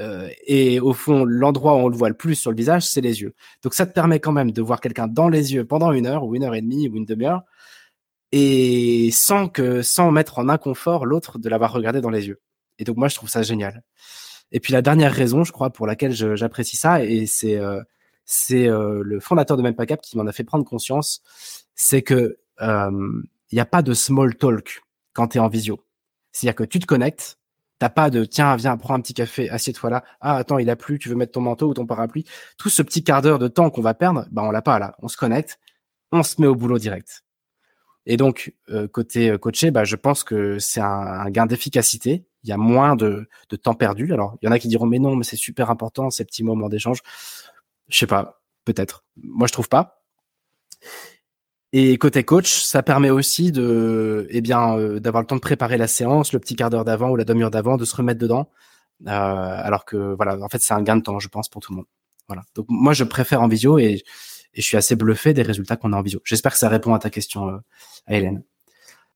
Euh, et au fond, l'endroit où on le voit le plus sur le visage, c'est les yeux. Donc ça te permet quand même de voir quelqu'un dans les yeux pendant une heure ou une heure et demie ou une demi-heure, et sans que, sans mettre en inconfort l'autre de l'avoir regardé dans les yeux. Et donc moi, je trouve ça génial. Et puis la dernière raison, je crois, pour laquelle j'apprécie ça, et c'est euh, c'est euh, le fondateur de Mempacap qui m'en a fait prendre conscience, c'est que il n'y a pas de small talk quand tu es en visio. C'est-à-dire que tu te connectes, T'as pas de tiens, viens, prends un petit café, assieds-toi là. Ah, attends, il a plu, tu veux mettre ton manteau ou ton parapluie? Tout ce petit quart d'heure de temps qu'on va perdre, bah, on l'a pas là. On se connecte, on se met au boulot direct. Et donc, euh, côté euh, coaché, bah, je pense que c'est un, gain d'efficacité. Il y a moins de, de temps perdu. Alors, il y en a qui diront, mais non, mais c'est super important, ces petits moments d'échange. Je sais pas, peut-être. Moi, je trouve pas. Et côté coach, ça permet aussi de, eh bien, euh, d'avoir le temps de préparer la séance, le petit quart d'heure d'avant ou la demi-heure d'avant, de se remettre dedans. Euh, alors que voilà, en fait, c'est un gain de temps, je pense, pour tout le monde. Voilà. Donc moi, je préfère en visio et, et je suis assez bluffé des résultats qu'on a en visio. J'espère que ça répond à ta question, euh, Hélène.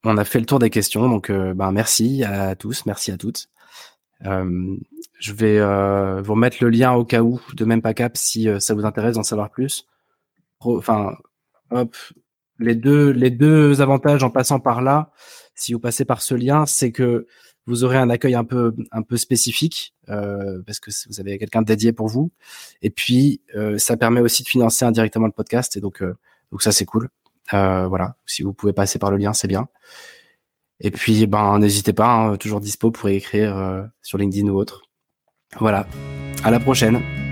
On a fait le tour des questions, donc euh, ben merci à tous, merci à toutes. Euh, je vais euh, vous remettre le lien au cas où de même pas cap si ça vous intéresse d'en savoir plus. Enfin, hop, les deux, les deux avantages en passant par là, si vous passez par ce lien, c'est que vous aurez un accueil un peu, un peu spécifique euh, parce que vous avez quelqu'un dédié pour vous. Et puis, euh, ça permet aussi de financer indirectement le podcast. Et donc, euh, donc ça, c'est cool. voilà. Si vous pouvez passer par le lien, c'est bien. Et puis, ben, n'hésitez pas, hein, toujours dispo pour écrire sur LinkedIn ou autre. Voilà. À la prochaine.